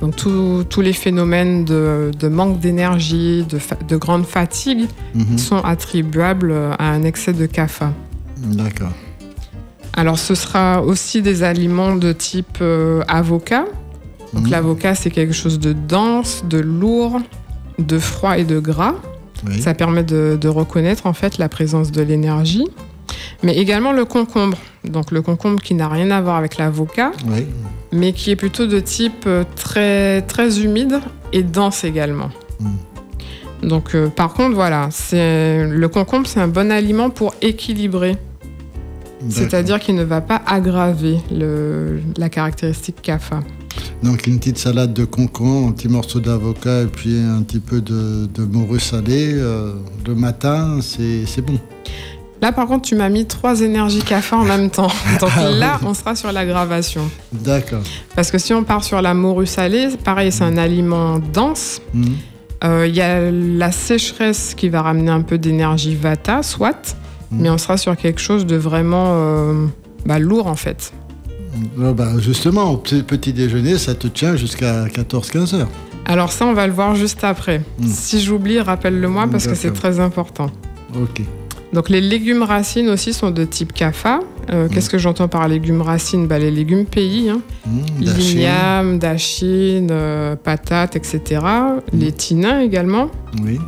Donc tous- les phénomènes de, de manque d'énergie, de, de grande fatigue Mhm. sont attribuables à un excès de CAFA. D'accord. Alors ce sera aussi des aliments de type euh, avocat. Donc Mhm. l'avocat c'est quelque chose de dense, de lourd, de froid et de gras. Oui. Ça permet de, de reconnaître en fait la présence de l'énergie. Mais également le concombre. Donc le concombre qui n'a rien à voir avec l'avocat, Oui. mais qui est plutôt de type euh, très, très humide et dense également. Mm. Donc euh, par contre voilà, le concombre c'est un bon aliment pour équilibrer. C'est-à-dire qu'il ne va pas aggraver le- la caractéristique CAFA. Donc une petite salade de concombre, un petit morceau d'avocat et puis un petit peu de, de morue salée euh, le matin, c'est bon. Là, par contre, tu m'as mis trois énergies CAFA en même temps. Donc Ah là, on sera sur l'aggravation. D'accord. Parce que si on part sur la morue salée, pareil, c'est un aliment dense. Mhm. Euh, Il y a la sécheresse qui va ramener un peu d'énergie Vata, soit, Mhm. mais on sera sur quelque chose de vraiment euh, bah, lourd en fait. Ah bah, justement, au petit, déjeuner, ça te tient jusqu'à 14-15 heures. Alors ça, on va le voir juste après. Mhm. Si j'oublie, rappelle-le-moi parce que c'est très important. Ok. Donc les légumes racines aussi sont de type kapha. Euh, Qu'est-ce que j'entends par légumes racines? Bah, Les légumes pays, hein. Dachine. l'igname, dachine, euh, patates, etc. Les tinins également. Oui.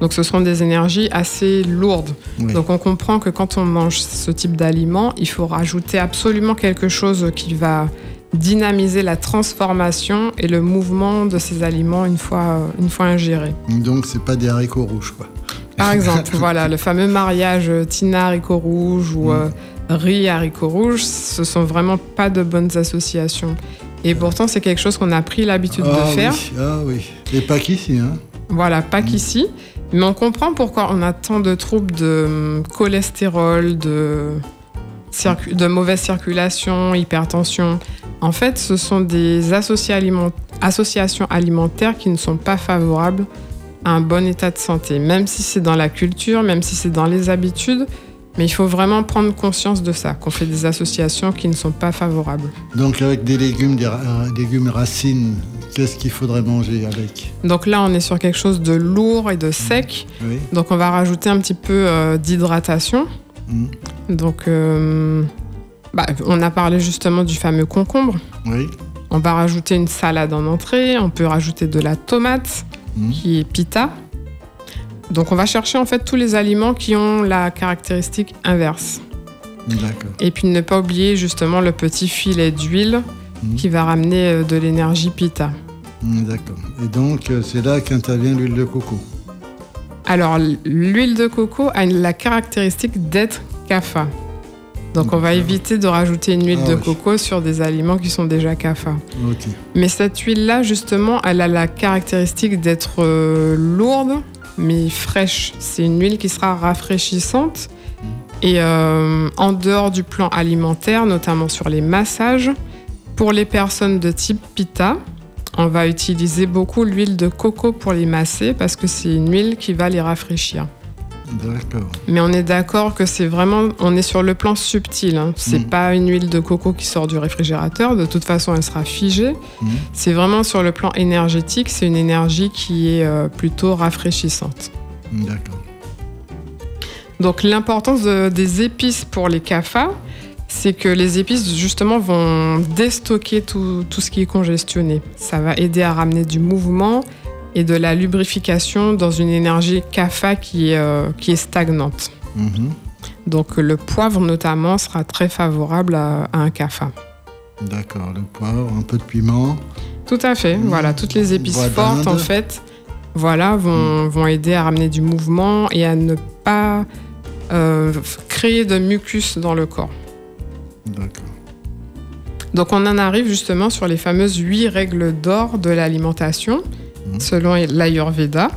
Donc ce seront des énergies assez lourdes. oui. Donc on comprend que quand on mange ce type d'aliment, il faut rajouter absolument quelque chose qui va dynamiser la transformation et le mouvement de ces aliments une fois, une fois ingérés. Donc, c'est pas des haricots rouges, quoi. Par exemple, voilà, le fameux mariage euh, tina haricot rouge ou euh, riz haricot rouge, ce sont vraiment pas de bonnes associations. Et pourtant, c'est quelque chose qu'on a pris l'habitude ah, de faire. Oui. Ah oui. Et pas qu'ici, hein. Voilà, pas qu'ici. Mais on comprend pourquoi on a tant de troubles de hum, cholestérol, de, mauvaise circulation, hypertension. En fait, ce sont des associa- associations alimentaires qui ne sont pas favorables un bon état de santé, même si c'est dans la culture, même si c'est dans les habitudes. Mais il faut vraiment prendre conscience de ça, qu'on fait des associations qui ne sont pas favorables. Donc, avec des légumes, des euh, légumes racines, qu'est-ce qu'il faudrait manger avec? Donc là, on est sur quelque chose de lourd et de sec. Oui. Donc on va rajouter un petit peu euh, d'hydratation. Mhm. Donc euh, bah, on a parlé justement du fameux concombre. Oui. On va rajouter une salade en entrée. On peut rajouter de la tomate Mhm. qui est pita. Donc on va chercher en fait tous les aliments qui ont la caractéristique inverse. D'accord. Et puis ne pas oublier justement le petit filet d'huile Mhm. qui va ramener euh, de l'énergie pita. Mhm, D'accord. Et donc, euh, c'est là qu'intervient l'huile de coco. Alors, l'huile de coco a la caractéristique d'être kapha. Donc, on va éviter de rajouter une huile Ah de coco sur des aliments qui sont déjà. Ok. Mais cette huile-là, justement, elle a la caractéristique d'être euh, lourde, mais fraîche. C'est une huile qui sera rafraîchissante. Et euh, en dehors du plan alimentaire, notamment sur les massages, pour les personnes de type pita, on va utiliser beaucoup l'huile de coco pour les masser parce que c'est une huile qui va les rafraîchir. D'accord. Mais on est d'accord que c'est vraiment, on est sur le plan subtil. Hein. C'est Mhm. pas une huile de coco qui sort du réfrigérateur. De toute façon, elle sera figée. Mhm. C'est vraiment sur le plan énergétique. C'est une énergie qui est euh, plutôt rafraîchissante. D'accord. Donc l'importance de- des épices pour les CAFA, c'est que les épices justement vont déstocker tout, tout ce qui est congestionné. Ça va aider à ramener du mouvement et de la lubrification dans une énergie CAFA qui est, euh, qui est stagnante. Mhm. Donc le poivre notamment sera très favorable à, à un CAFA. D'accord. Le poivre, un peu de piment. Tout à fait. Mmh. Voilà, toutes les épices Bois fortes en fait, voilà, vont, vont aider à ramener du mouvement et à ne pas euh, créer de mucus dans le corps. D'accord. Donc on en arrive justement sur les fameuses huit règles d'or de l'alimentation, Mhm. selon l'Ayurveda.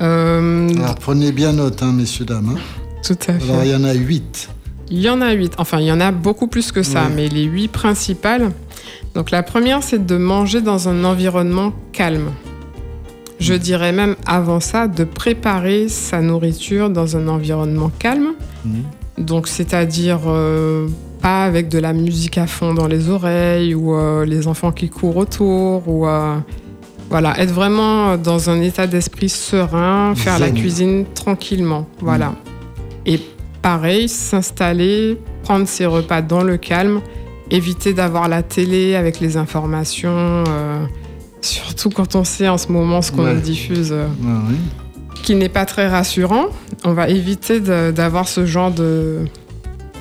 Euh, Alors, prenez bien note, hein, messieurs, dames. hein. tout à fait. Alors, il y en a huit. Il y en a huit. Enfin, il y en a beaucoup plus que ça, mais les huit principales. Donc la première, c'est de manger dans un environnement calme. Je dirais même avant ça, de préparer sa nourriture dans un environnement calme. Mhm. Donc, c'est-à-dire euh, pas avec de la musique à fond dans les oreilles ou euh, les enfants qui courent autour ou euh, voilà, être vraiment dans un état d'esprit serein, faire la cuisine tranquillement, voilà. Et pareil, s'installer, prendre ses repas dans le calme, éviter d'avoir la télé avec les informations, euh, surtout quand on sait en ce moment ce qu'on Ouais. nous diffuse. euh, qui n'est pas très rassurant. On va éviter d'avoir ce genre de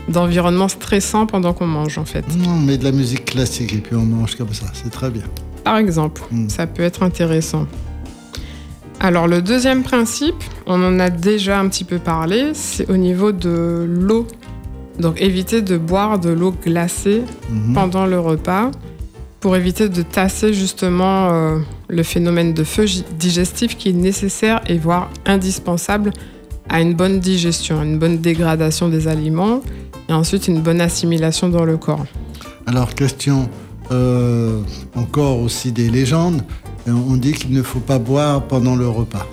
d'environnement stressant pendant qu'on mange en fait. Non, mais de la musique classique et puis on mange comme ça. C'est très bien. Par exemple, Mm. ça peut être intéressant. Alors le deuxième principe, on en a déjà un petit peu parlé, c'est au niveau de l'eau. Donc éviter de boire de l'eau glacée Mhm. pendant le repas pour éviter de tasser justement euh, le phénomène de feu digestif qui est nécessaire et voire indispensable à une bonne digestion, une bonne dégradation des aliments et ensuite une bonne assimilation dans le corps. Alors, question euh, encore aussi des légendes. On dit qu'il ne faut pas boire pendant le repas.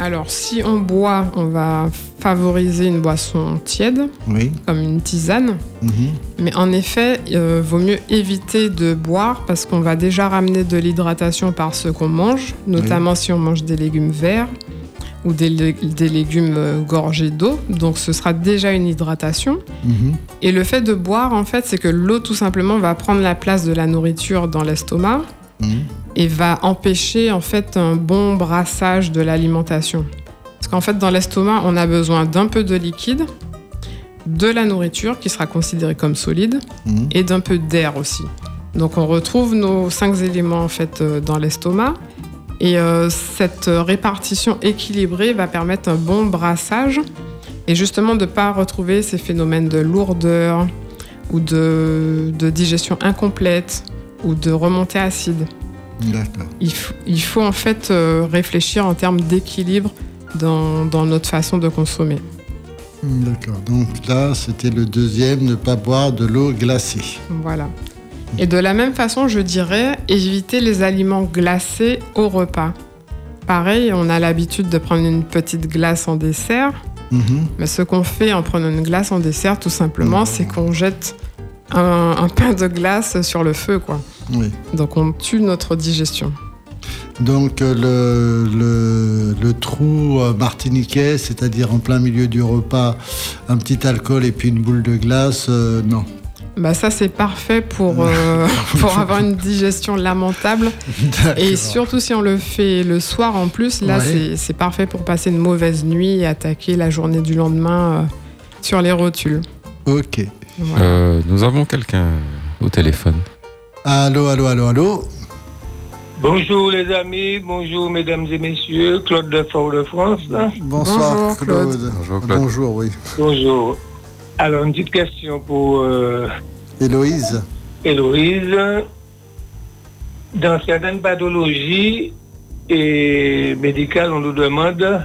Alors, si on boit, on va favoriser une boisson tiède, Oui. comme une tisane. Mhm. Mais en effet, il vaut mieux éviter de boire parce qu'on va déjà ramener de l'hydratation par ce qu'on mange, notamment si on mange des légumes verts ou des, lé- des légumes euh, gorgés d'eau. Donc, ce sera déjà une hydratation. Mhm. Et le fait de boire, en fait, c'est que l'eau, tout simplement, va prendre la place de la nourriture dans l'estomac Mhm. et va empêcher, en fait, un bon brassage de l'alimentation. Parce qu'en fait, dans l'estomac, on a besoin d'un peu de liquide, de la nourriture qui sera considérée comme solide Mhm. et d'un peu d'air aussi. Donc, on retrouve nos cinq éléments, en fait, euh, dans l'estomac. Et euh, cette répartition équilibrée va permettre un bon brassage et justement de ne pas retrouver ces phénomènes de lourdeur ou de, de digestion incomplète ou de remontée acide. Il, il faut en fait euh, réfléchir en termes d'équilibre dans, dans notre façon de consommer. D'accord. Donc là, c'était le deuxième, ne pas boire de l'eau glacée. Voilà. Et de la même façon, je dirais éviter les aliments glacés au repas. Pareil, on a l'habitude de prendre une petite glace en dessert, Mhm. mais ce qu'on fait en prenant une glace en dessert, tout simplement, c'est qu'on jette un, un pain de glace sur le feu, quoi. Oui. Donc on tue notre digestion. Donc euh, le, le, le trou euh, martiniquais, c'est-à-dire en plein milieu du repas, un petit alcool et puis une boule de glace, euh, non. Bah ça c'est parfait pour, euh, pour avoir une digestion lamentable et surtout si on le fait le soir en plus, là Ouais. c'est- c'est parfait pour passer une mauvaise nuit et attaquer la journée du lendemain euh, sur les rotules. Ok. Voilà. Euh, nous avons quelqu'un au téléphone. Allô, allô, allô, allô? Bonjour les amis, bonjour mesdames et messieurs, Claude de Fort-de-France. Bonsoir Bonjour, Claude. Claude. Bonjour, Claude. Bonjour, oui. Bonjour. Alors une petite question pour euh, Héloïse. Héloïse. Dans certaines pathologies et médicales, on nous demande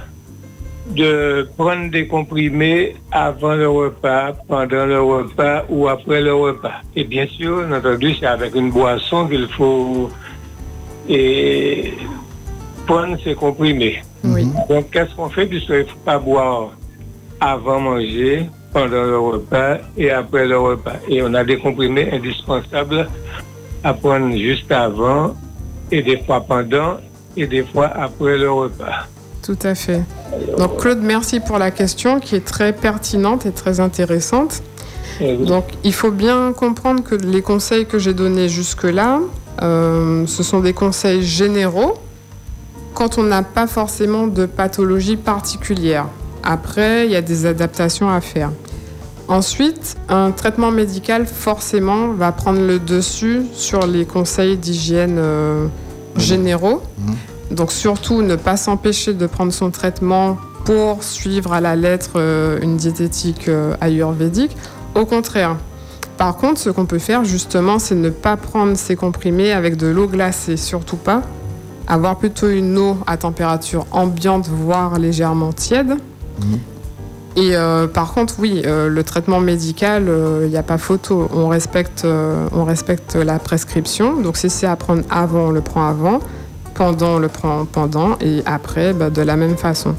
de prendre des comprimés avant le repas, pendant le repas ou après le repas. Et bien sûr, entendu, c'est avec une boisson qu'il faut et, prendre ces comprimés. Oui. Donc, qu'est-ce qu'on fait puisqu'il ne faut pas boire avant manger, pendant le repas et après le repas. Et on a des comprimés indispensables à prendre juste avant et des fois pendant et des fois après le repas. Tout à fait. Donc Claude, merci pour la question qui est très pertinente et très intéressante. Oui. Donc il faut bien comprendre que les conseils que j'ai donnés jusque-là, euh, ce sont des conseils généraux quand on n'a pas forcément de pathologie particulière. Après, il y a des adaptations à faire. Ensuite, un traitement médical forcément va prendre le dessus sur les conseils d'hygiène euh, généraux. Donc surtout ne pas s'empêcher de prendre son traitement pour suivre à la lettre euh, une diététique euh, ayurvédique. Au contraire. Par contre, ce qu'on peut faire justement, c'est ne pas prendre ces comprimés avec de l'eau glacée, surtout pas. Avoir plutôt une eau à température ambiante, voire légèrement tiède. Et euh, par contre, oui, euh, le traitement médical, il n'y a pas photo. On respecte, euh, on respecte la prescription. Donc si c'est à prendre avant, on le prend avant. Pendant, on le prend pendant. Et après, bah, de la même façon.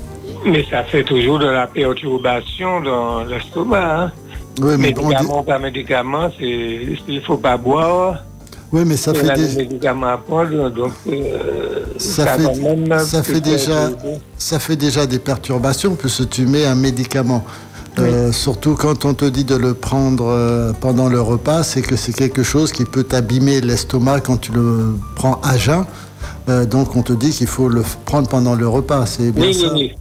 Mais ça fait toujours de la perturbation dans l'estomac. Hein. Oui, mais médicament par médicament, c'est il ne faut pas boire. Oui, mais ça fait des médicaments à prendre, donc euh, Ça fait- même ça fait peut-être déjà- aider. ça fait déjà des perturbations puisque tu mets un médicament. Euh, surtout quand on te dit de le prendre euh, pendant le repas, c'est que c'est quelque chose qui peut t'abîmer l'estomac quand tu le prends à jeun. Euh, donc on te dit qu'il faut le prendre pendant le repas. C'est bien Oui, oui, ça. oui.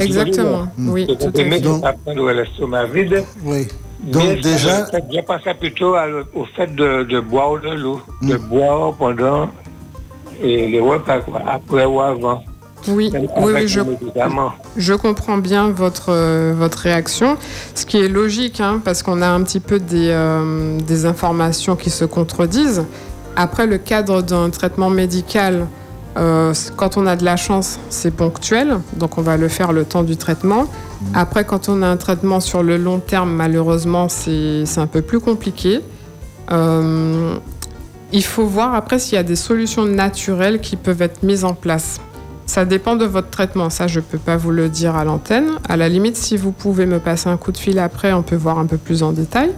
Exactement. Oui, tout à fait. Donc- prendre l'estomac vide. Oui. Donc Mais déjà, ça- Je pensais plutôt à au fait de, de boire de l'eau, de Mm. boire pendant et les repas, quoi, après ou avant. Oui, oui, oui, je. Je comprends bien votre, euh, votre réaction, ce qui est logique, hein, parce qu'on a un petit peu des, euh, des informations qui se contredisent. Après, le cadre d'un traitement médical Euh, quand on a de la chance, c'est ponctuel, donc on va le faire le temps du traitement. Après, quand on a un traitement sur le long terme, malheureusement, c'est un peu plus compliqué. Euh, il faut voir après s'il y a des solutions naturelles qui peuvent être mises en place. Ça dépend de votre traitement, ça je peux pas vous le dire à l'antenne. À la limite, si vous pouvez me passer un coup de fil après, on peut voir un peu plus en détail.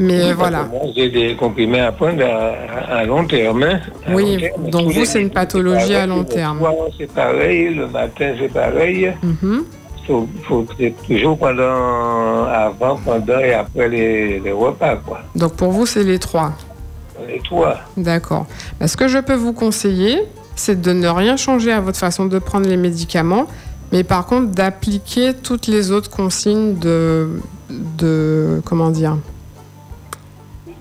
Mais Oui, voilà. moi, J'ai des comprimés à prendre à, à long terme. hein. À Oui, long terme. donc Tous vous, c'est une pathologie à long Le terme. soir, C'est pareil, le matin, c'est pareil. Mhm. Faut, faut, c'est toujours pendant, avant, pendant et après les, les repas, quoi. Donc pour vous, c'est les trois. Les trois. D'accord. Bah, ce que je peux vous conseiller, c'est de ne rien changer à votre façon de prendre les médicaments, mais par contre d'appliquer toutes les autres consignes de, de comment dire,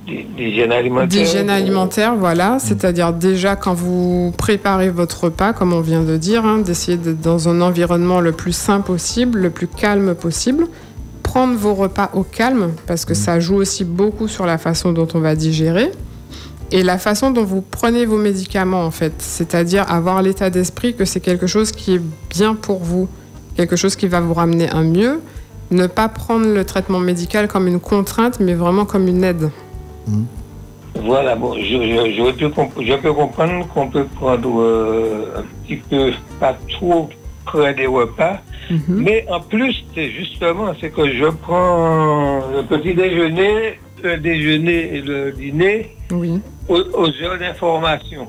D'hygiène alimentaire. d'hygiène alimentaire, voilà. C'est-à-dire déjà quand vous préparez votre repas, comme on vient de dire, hein, d'essayer d'être dans un environnement le plus sain possible, le plus calme possible. Prendre vos repas au calme, parce que ça joue aussi beaucoup sur la façon dont on va digérer. Et la façon dont vous prenez vos médicaments, en fait. C'est-à-dire avoir l'état d'esprit que c'est quelque chose qui est bien pour vous, quelque chose qui va vous ramener un mieux. Ne pas prendre le traitement médical comme une contrainte, mais vraiment comme une aide. Voilà, bon, je, je, je peux, je peux comprendre qu'on peut prendre euh, un petit peu, pas trop près des repas, Mhm. mais en plus, c'est justement, c'est que je prends le petit déjeuner, le déjeuner et le dîner Oui. aux, aux heures d'information.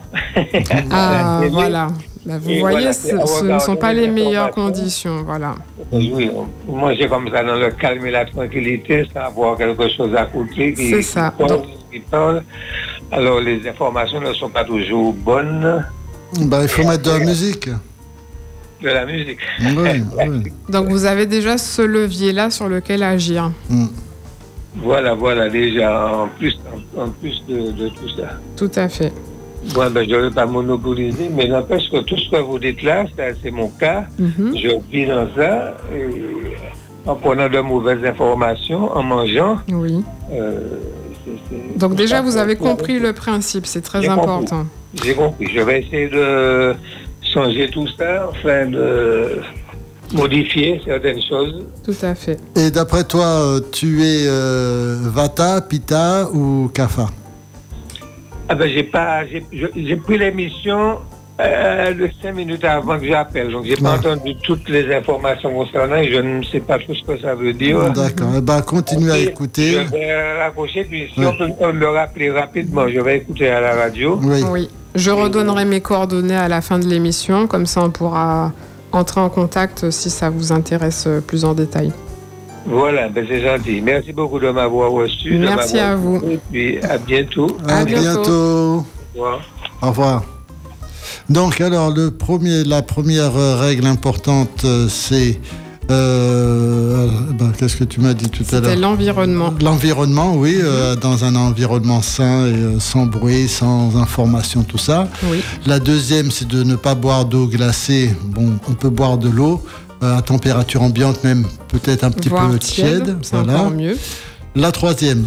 Ah, voilà. Bah, vous Et voyez, voilà, ce, ne sont pas les les meilleures conditions. Voilà. Oui, manger comme ça dans le calme et la tranquillité, sans avoir quelque chose à côté qui, C'est ça. parle, Donc- qui parle. Alors, les informations ne sont pas toujours bonnes Bah, il faut mettre de la musique. de la musique. Oui, oui. Donc, vous avez déjà ce levier-là sur lequel agir. Mm. Voilà, voilà, déjà, en plus, en, en plus de, de tout ça. Tout à fait. Bon, ben, je ne vais pas monopoliser, mais n'empêche que tout ce que vous dites là, c'est mon cas. Mhm. Je vis dans ça, et en prenant de mauvaises informations, en mangeant. Oui. euh, c'est- c'est- Donc, déjà, vous avez compris le principe. C'est très J'ai compris. important. J'ai compris. Je vais essayer de changer tout ça, enfin de modifier certaines choses. Tout à fait. Et d'après toi, euh, tu es euh, Vata, Pitta ou Kapha? Ah ben j'ai pas, j'ai pris l'émission euh, de cinq minutes avant que j'appelle, donc j'ai pas entendu toutes les informations concernant. et Je ne sais pas tout ce que ça veut dire. D'accord. Eh ben, continue à écouter. Je vais raccrocher, puis si on peut me rappeler rapidement, je vais écouter à la radio. Oui. Oui. Je redonnerai mes coordonnées à la fin de l'émission. Comme ça, on pourra entrer en contact si ça vous intéresse plus en détail. Voilà, ben c'est gentil. Merci beaucoup de m'avoir reçu. de Merci à vous. Et puis à bientôt. À, À bientôt. bientôt. Au revoir. Au revoir. Donc, alors, le premier, la première euh, règle importante, euh, c'est. euh, ben, Qu'est-ce que tu m'as dit tout à C'était l'heure? l'environnement. L'environnement, oui, euh, dans un environnement sain et euh, sans bruit, sans information, tout ça. Oui. La deuxième, c'est de ne pas boire d'eau glacée. Bon, on peut boire de l'eau euh, à température ambiante, même peut-être un petit peu tiède, tiède. Voilà. encore mieux. La troisième,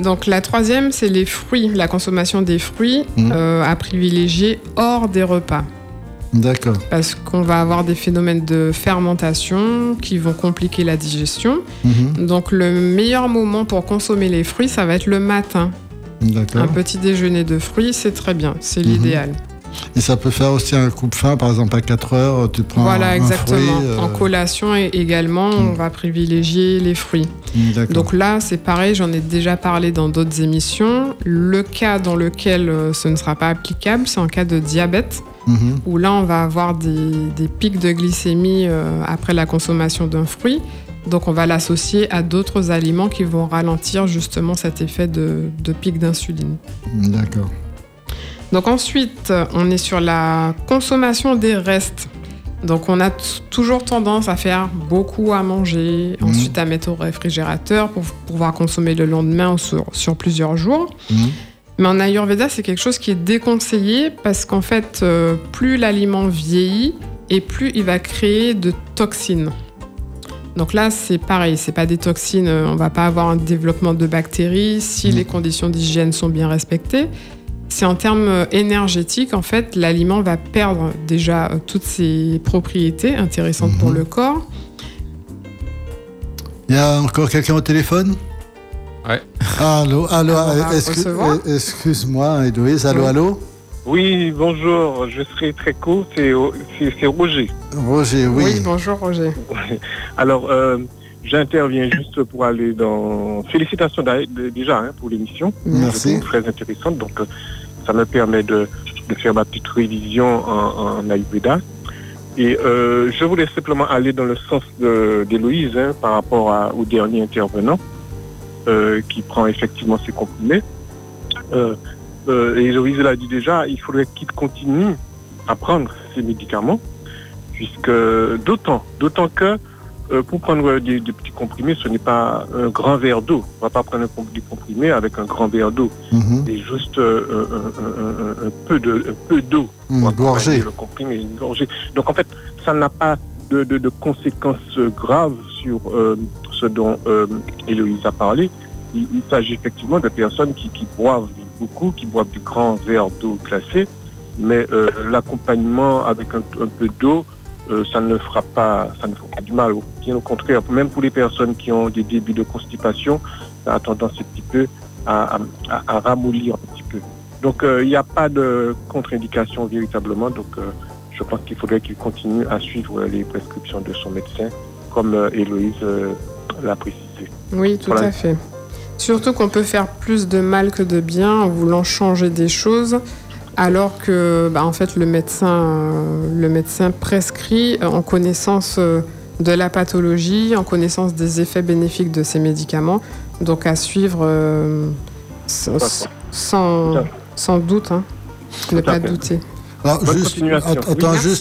Donc la troisième, c'est les fruits, la consommation des fruits Mhm. euh, à privilégier hors des repas. d'accord. Parce qu'on va avoir des phénomènes de fermentation qui vont compliquer la digestion. Mhm, Donc le meilleur moment pour consommer les fruits, ça va être le matin. Un D'accord. petit déjeuner de fruits, c'est très bien, c'est Mhm. l'idéal. Et ça peut faire aussi un coup de faim, par exemple à 4 heures, tu prends Voilà, un exactement. fruit, euh, En collation et également, on Mhm. va privilégier les fruits. D'accord. Donc là, c'est pareil, j'en ai déjà parlé dans d'autres émissions. Le cas dans lequel euh, ce ne sera pas applicable, c'est en cas de diabète, Mhm, où là, on va avoir des, des pics de glycémie euh, après la consommation d'un fruit. Donc on va l'associer à d'autres aliments qui vont ralentir justement cet effet de, de pic d'insuline. D'accord. Donc ensuite, on est sur la consommation des restes. Donc on a toujours tendance à faire beaucoup à manger, Mhm. ensuite à mettre au réfrigérateur pour pouvoir consommer le lendemain ou sur, sur plusieurs jours. Mhm. Mais en Ayurveda, c'est quelque chose qui est déconseillé parce qu'en fait, euh, plus l'aliment vieillit et plus il va créer de toxines. Donc là, c'est pareil, c'est pas des toxines, euh, on va pas avoir un développement de bactéries si Mhm. les conditions d'hygiène sont bien respectées. C'est en termes énergétiques, en fait, l'aliment va perdre déjà euh, toutes ses propriétés intéressantes pour Mhm. le corps. Il y a encore quelqu'un au téléphone? Ouais. Allô, allô, euh, excuse-moi, Héloïse, allô, Oui. allô? Oui, bonjour, je serai très court, c'est c'est- c'est Roger. Roger, oui. Oui, bonjour Roger. Alors, euh, j'interviens juste pour aller dans... Félicitations déjà hein, pour l'émission. Merci. Très intéressante, donc euh, ça me permet de, de faire ma petite révision en, en Ayurveda. Et euh, je voulais simplement aller dans le sens de- d'Héloïse hein, par rapport à- au dernier intervenant euh, qui prend effectivement ses comprimés. Euh, Héloïse l'a dit déjà, il faudrait qu'il continue à prendre ses médicaments, puisque d'autant, d'autant que euh, pour prendre des, des petits comprimés, ce n'est pas un grand verre d'eau. On ne va pas prendre un com- des comprimés avec un grand verre d'eau. Mhm. C'est juste euh, un, un- peu de, un peu d'eau. Gorgée. Le comprimé, une gorgée. Donc en fait, ça n'a pas de, de- de conséquences graves sur euh, ce dont euh, Héloïse a parlé. Il, il s'agit effectivement de personnes qui, qui boivent beaucoup, qui boivent des grands verres d'eau glacée, mais euh, l'accompagnement avec un peu d'eau, euh, ça ne fera pas, ça ne fera pas du mal. Bien au contraire, même pour les personnes qui ont des débuts de constipation, ça a tendance un petit peu à, à- ramollir un petit peu. Donc euh, il n'y a pas de contre-indication véritablement. Donc euh, je pense qu'il faudrait qu'il continue à suivre les prescriptions de son médecin, comme Héloïse l'a précisé. Oui, tout Voilà. à fait. Surtout qu'on peut faire plus de mal que de bien en voulant changer des choses, alors que, bah, en fait, le médecin, euh, le médecin prescrit euh, en connaissance euh, de la pathologie, en connaissance des effets bénéfiques de ces médicaments, donc à suivre euh, sans, sans, doute, hein, ne pas douter. Alors, Bonne juste, continuation.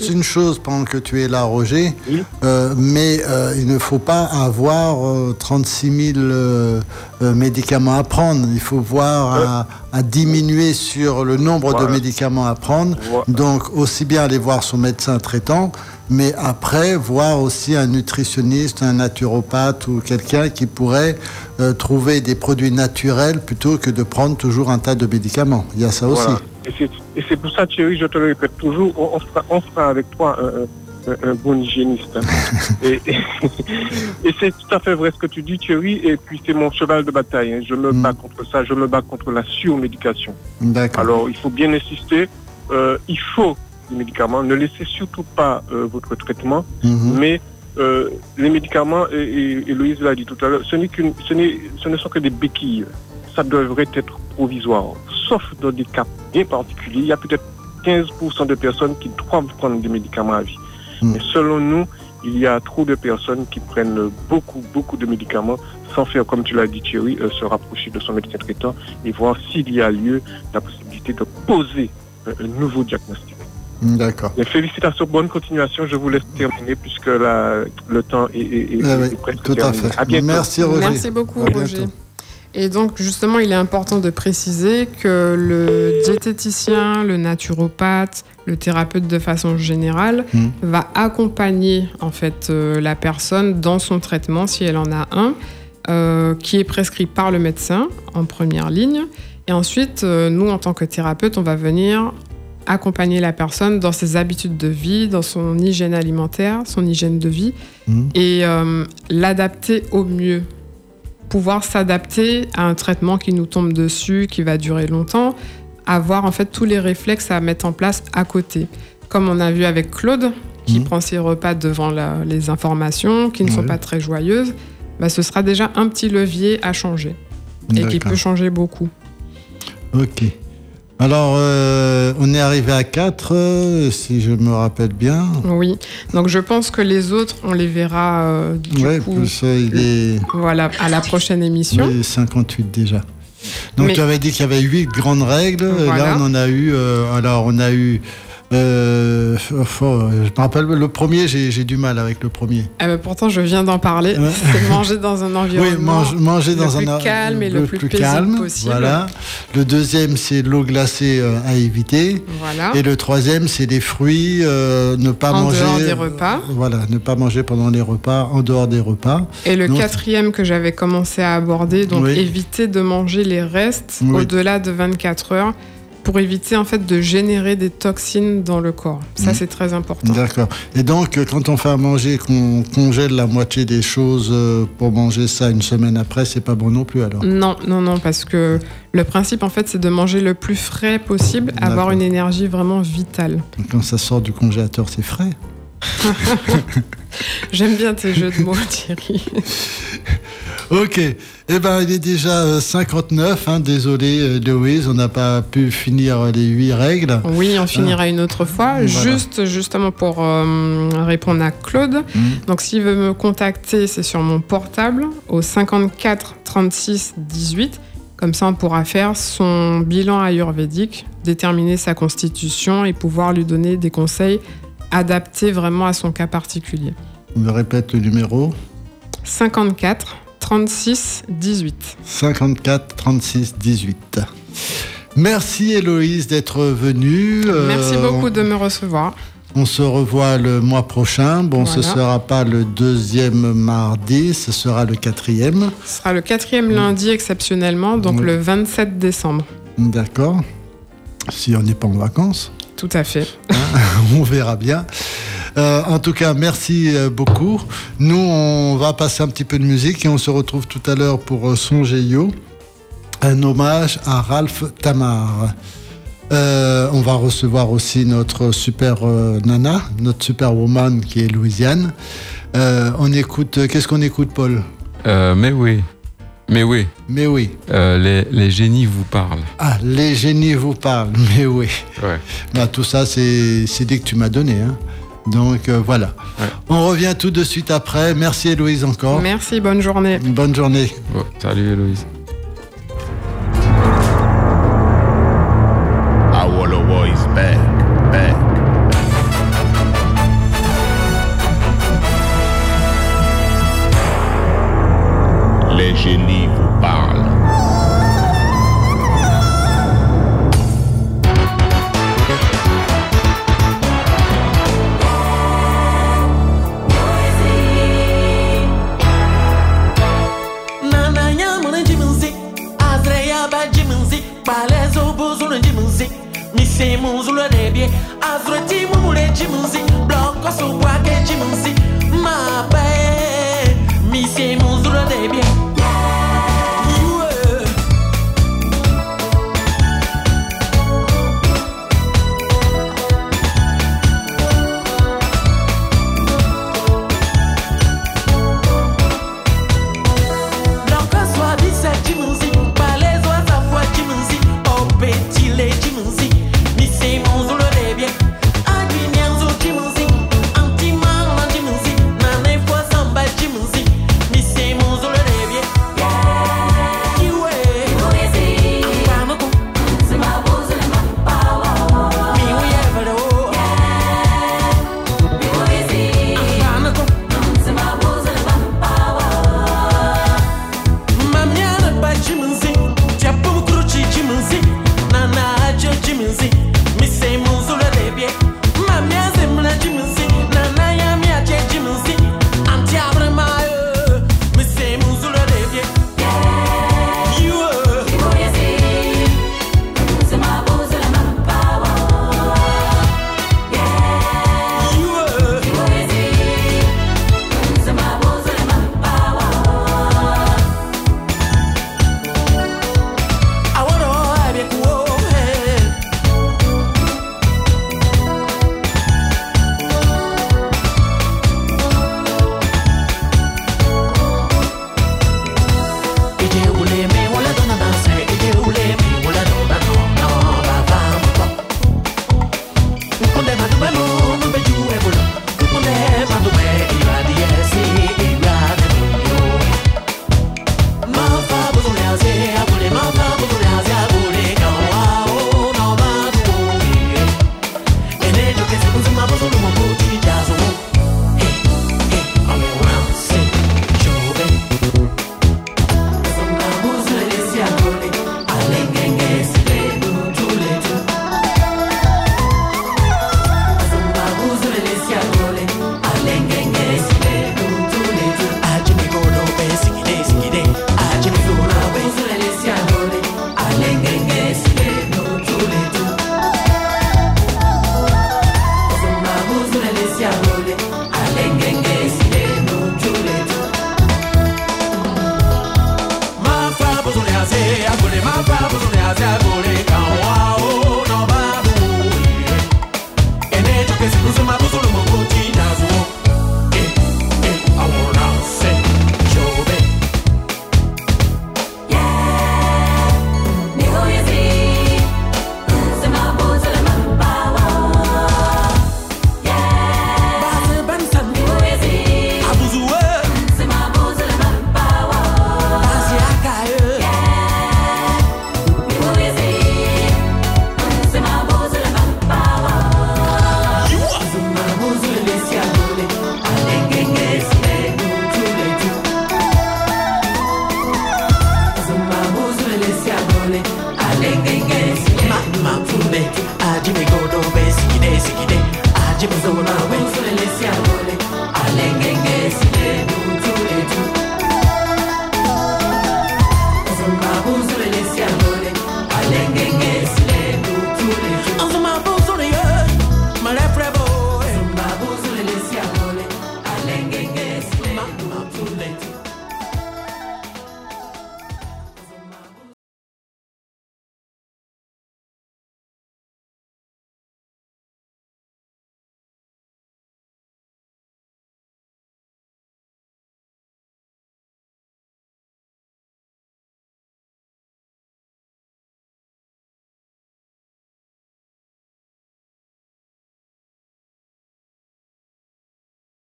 Oui, une chose pendant que tu es là, Roger. Oui. Euh, mais euh, il ne faut pas avoir euh, 36 000 euh, euh, médicaments à prendre. Il faut voir à, à diminuer sur le nombre de médicaments à prendre. Voilà. Donc, aussi bien aller voir son médecin traitant, mais après, voir aussi un nutritionniste, un naturopathe ou quelqu'un qui pourrait trouver des produits naturels plutôt que de prendre toujours un tas de médicaments. Il y a ça aussi. Voilà. Et c'est pour ça, Thierry, je te le répète toujours, on, on fera, on fera avec toi un, un- un bon hygiéniste. et et, et c'est tout à fait vrai ce que tu dis, Thierry, et puis c'est mon cheval de bataille. hein. Je me Mm. bats contre ça, je me bats contre la surmédication. D'accord. Alors, il faut bien insister, euh, il faut des médicaments, ne laissez surtout pas euh, votre traitement, Mhm. mais euh, les médicaments, et, et, et Louise l'a dit tout à l'heure, ce, ce, ce ne sont que des béquilles. Ça devrait être provisoire, sauf dans des cas bien particuliers. Il y a peut-être 15% de personnes qui doivent prendre des médicaments à vie. Mm. Mais selon nous, il y a trop de personnes qui prennent beaucoup, beaucoup de médicaments sans faire, comme tu l'as dit Thierry, euh, se rapprocher de son médecin traitant et voir s'il y a lieu, la possibilité de poser euh, un nouveau diagnostic. D'accord. Bien, félicitations, bonne continuation. Je vous laisse terminer puisque la- le temps est, est- est- Ah oui, est presque tout à terminé. fait. À bientôt. Merci Roger. Merci beaucoup, À bientôt. Roger. Et donc, justement, il est important de préciser que le diététicien, le naturopathe, le thérapeute de façon générale Mm. va accompagner en fait euh, la personne dans son traitement, si elle en a un, euh, qui est prescrit par le médecin en première ligne. Et ensuite, euh, nous, en tant que thérapeute, on va venir accompagner la personne dans ses habitudes de vie, dans son hygiène alimentaire, son hygiène de vie, Mhm. et l'adapter au mieux. Pouvoir s'adapter à un traitement qui nous tombe dessus, qui va durer longtemps, avoir en fait tous les réflexes à mettre en place à côté. Comme on a vu avec Claude, qui Mhm. prend ses repas devant la- les informations, qui ne sont pas très joyeuses, bah, ce sera déjà un petit levier à changer et qui peut changer beaucoup. Ok. Alors, euh, on est arrivé à 4, si je me rappelle bien. Oui, donc je pense que les autres, on les verra euh, du ouais, coup, plus, euh, il est voilà, à la prochaine émission. oui, 58 déjà. Donc, Mais- tu avais dit qu'il y avait 8 grandes règles. Voilà. Là, on en a eu. euh, alors, on a eu. Euh, faut- je me rappelle, le premier, j'ai du mal avec le premier. Eh ben, pourtant, je viens d'en parler. Ouais. C'est manger dans un Oui, environnement. mange- manger le dans plus un calme et le plus calme, possible. Voilà. Le deuxième, c'est l'eau glacée euh, à éviter. Voilà. Et le troisième, c'est les fruits, euh, ne pas En manger. dehors des repas. Voilà, ne pas manger pendant les repas, en dehors des repas. Et le quatrième que j'avais commencé à aborder, donc Oui. éviter de manger les restes Oui. au-delà de 24 heures. Pour éviter en fait de générer des toxines dans le corps. Ça, Mhm. c'est très important. D'accord. Et donc, euh, quand on fait à manger, qu'on congèle la moitié des choses euh, pour manger ça une semaine après, c'est pas bon non plus alors? Non, non, non, parce que le principe, en fait, c'est de manger le plus frais possible, avoir une énergie vraiment vitale. Donc, quand ça sort du congélateur, c'est frais? J'aime bien tes jeux de mots, Thierry. Ok. Eh ben, il est déjà euh, 59. hein. Désolé, euh, Louise, on n'a pas pu finir euh, les huit règles. Oui, on finira une autre fois. Voilà. Juste, justement, pour euh, répondre à Claude. Mhm. Donc, s'il veut me contacter, c'est sur mon portable au 54 36 18. Comme ça, on pourra faire son bilan ayurvédique, déterminer sa constitution et pouvoir lui donner des conseils adaptés vraiment à son cas particulier. On me répète le numéro 54 36 18. 54 36 18. Merci Héloïse d'être venue. Euh, Merci beaucoup de me recevoir. On se revoit le mois prochain. Bon, ce Voilà. sera pas le deuxième mardi, ce sera le quatrième. Ce sera le quatrième lundi exceptionnellement, donc Oui. le 27 décembre. D'accord. Si on n'est pas en vacances, Tout à fait. on verra bien. Euh, en tout cas, merci euh, beaucoup. Nous, on va passer un petit peu de musique et on se retrouve tout à l'heure pour euh, Songer Yo, un hommage à Ralph Tamar. Euh, on va recevoir aussi notre super euh, nana, notre superwoman qui est Louisiane. Euh, on écoute, euh, qu'est-ce qu'on écoute, Paul? Euh, mais oui. Mais oui. Mais oui. Euh, les, les génies vous parlent. Ah, les génies vous parlent. Mais oui. Ouais. Bah, tout ça, c'est c'est dès que tu m'as donné. hein. Donc euh, voilà. Ouais. On revient tout de suite après. Merci Héloïse encore. Merci, bonne journée. Une bonne journée. Bon, salut Héloïse.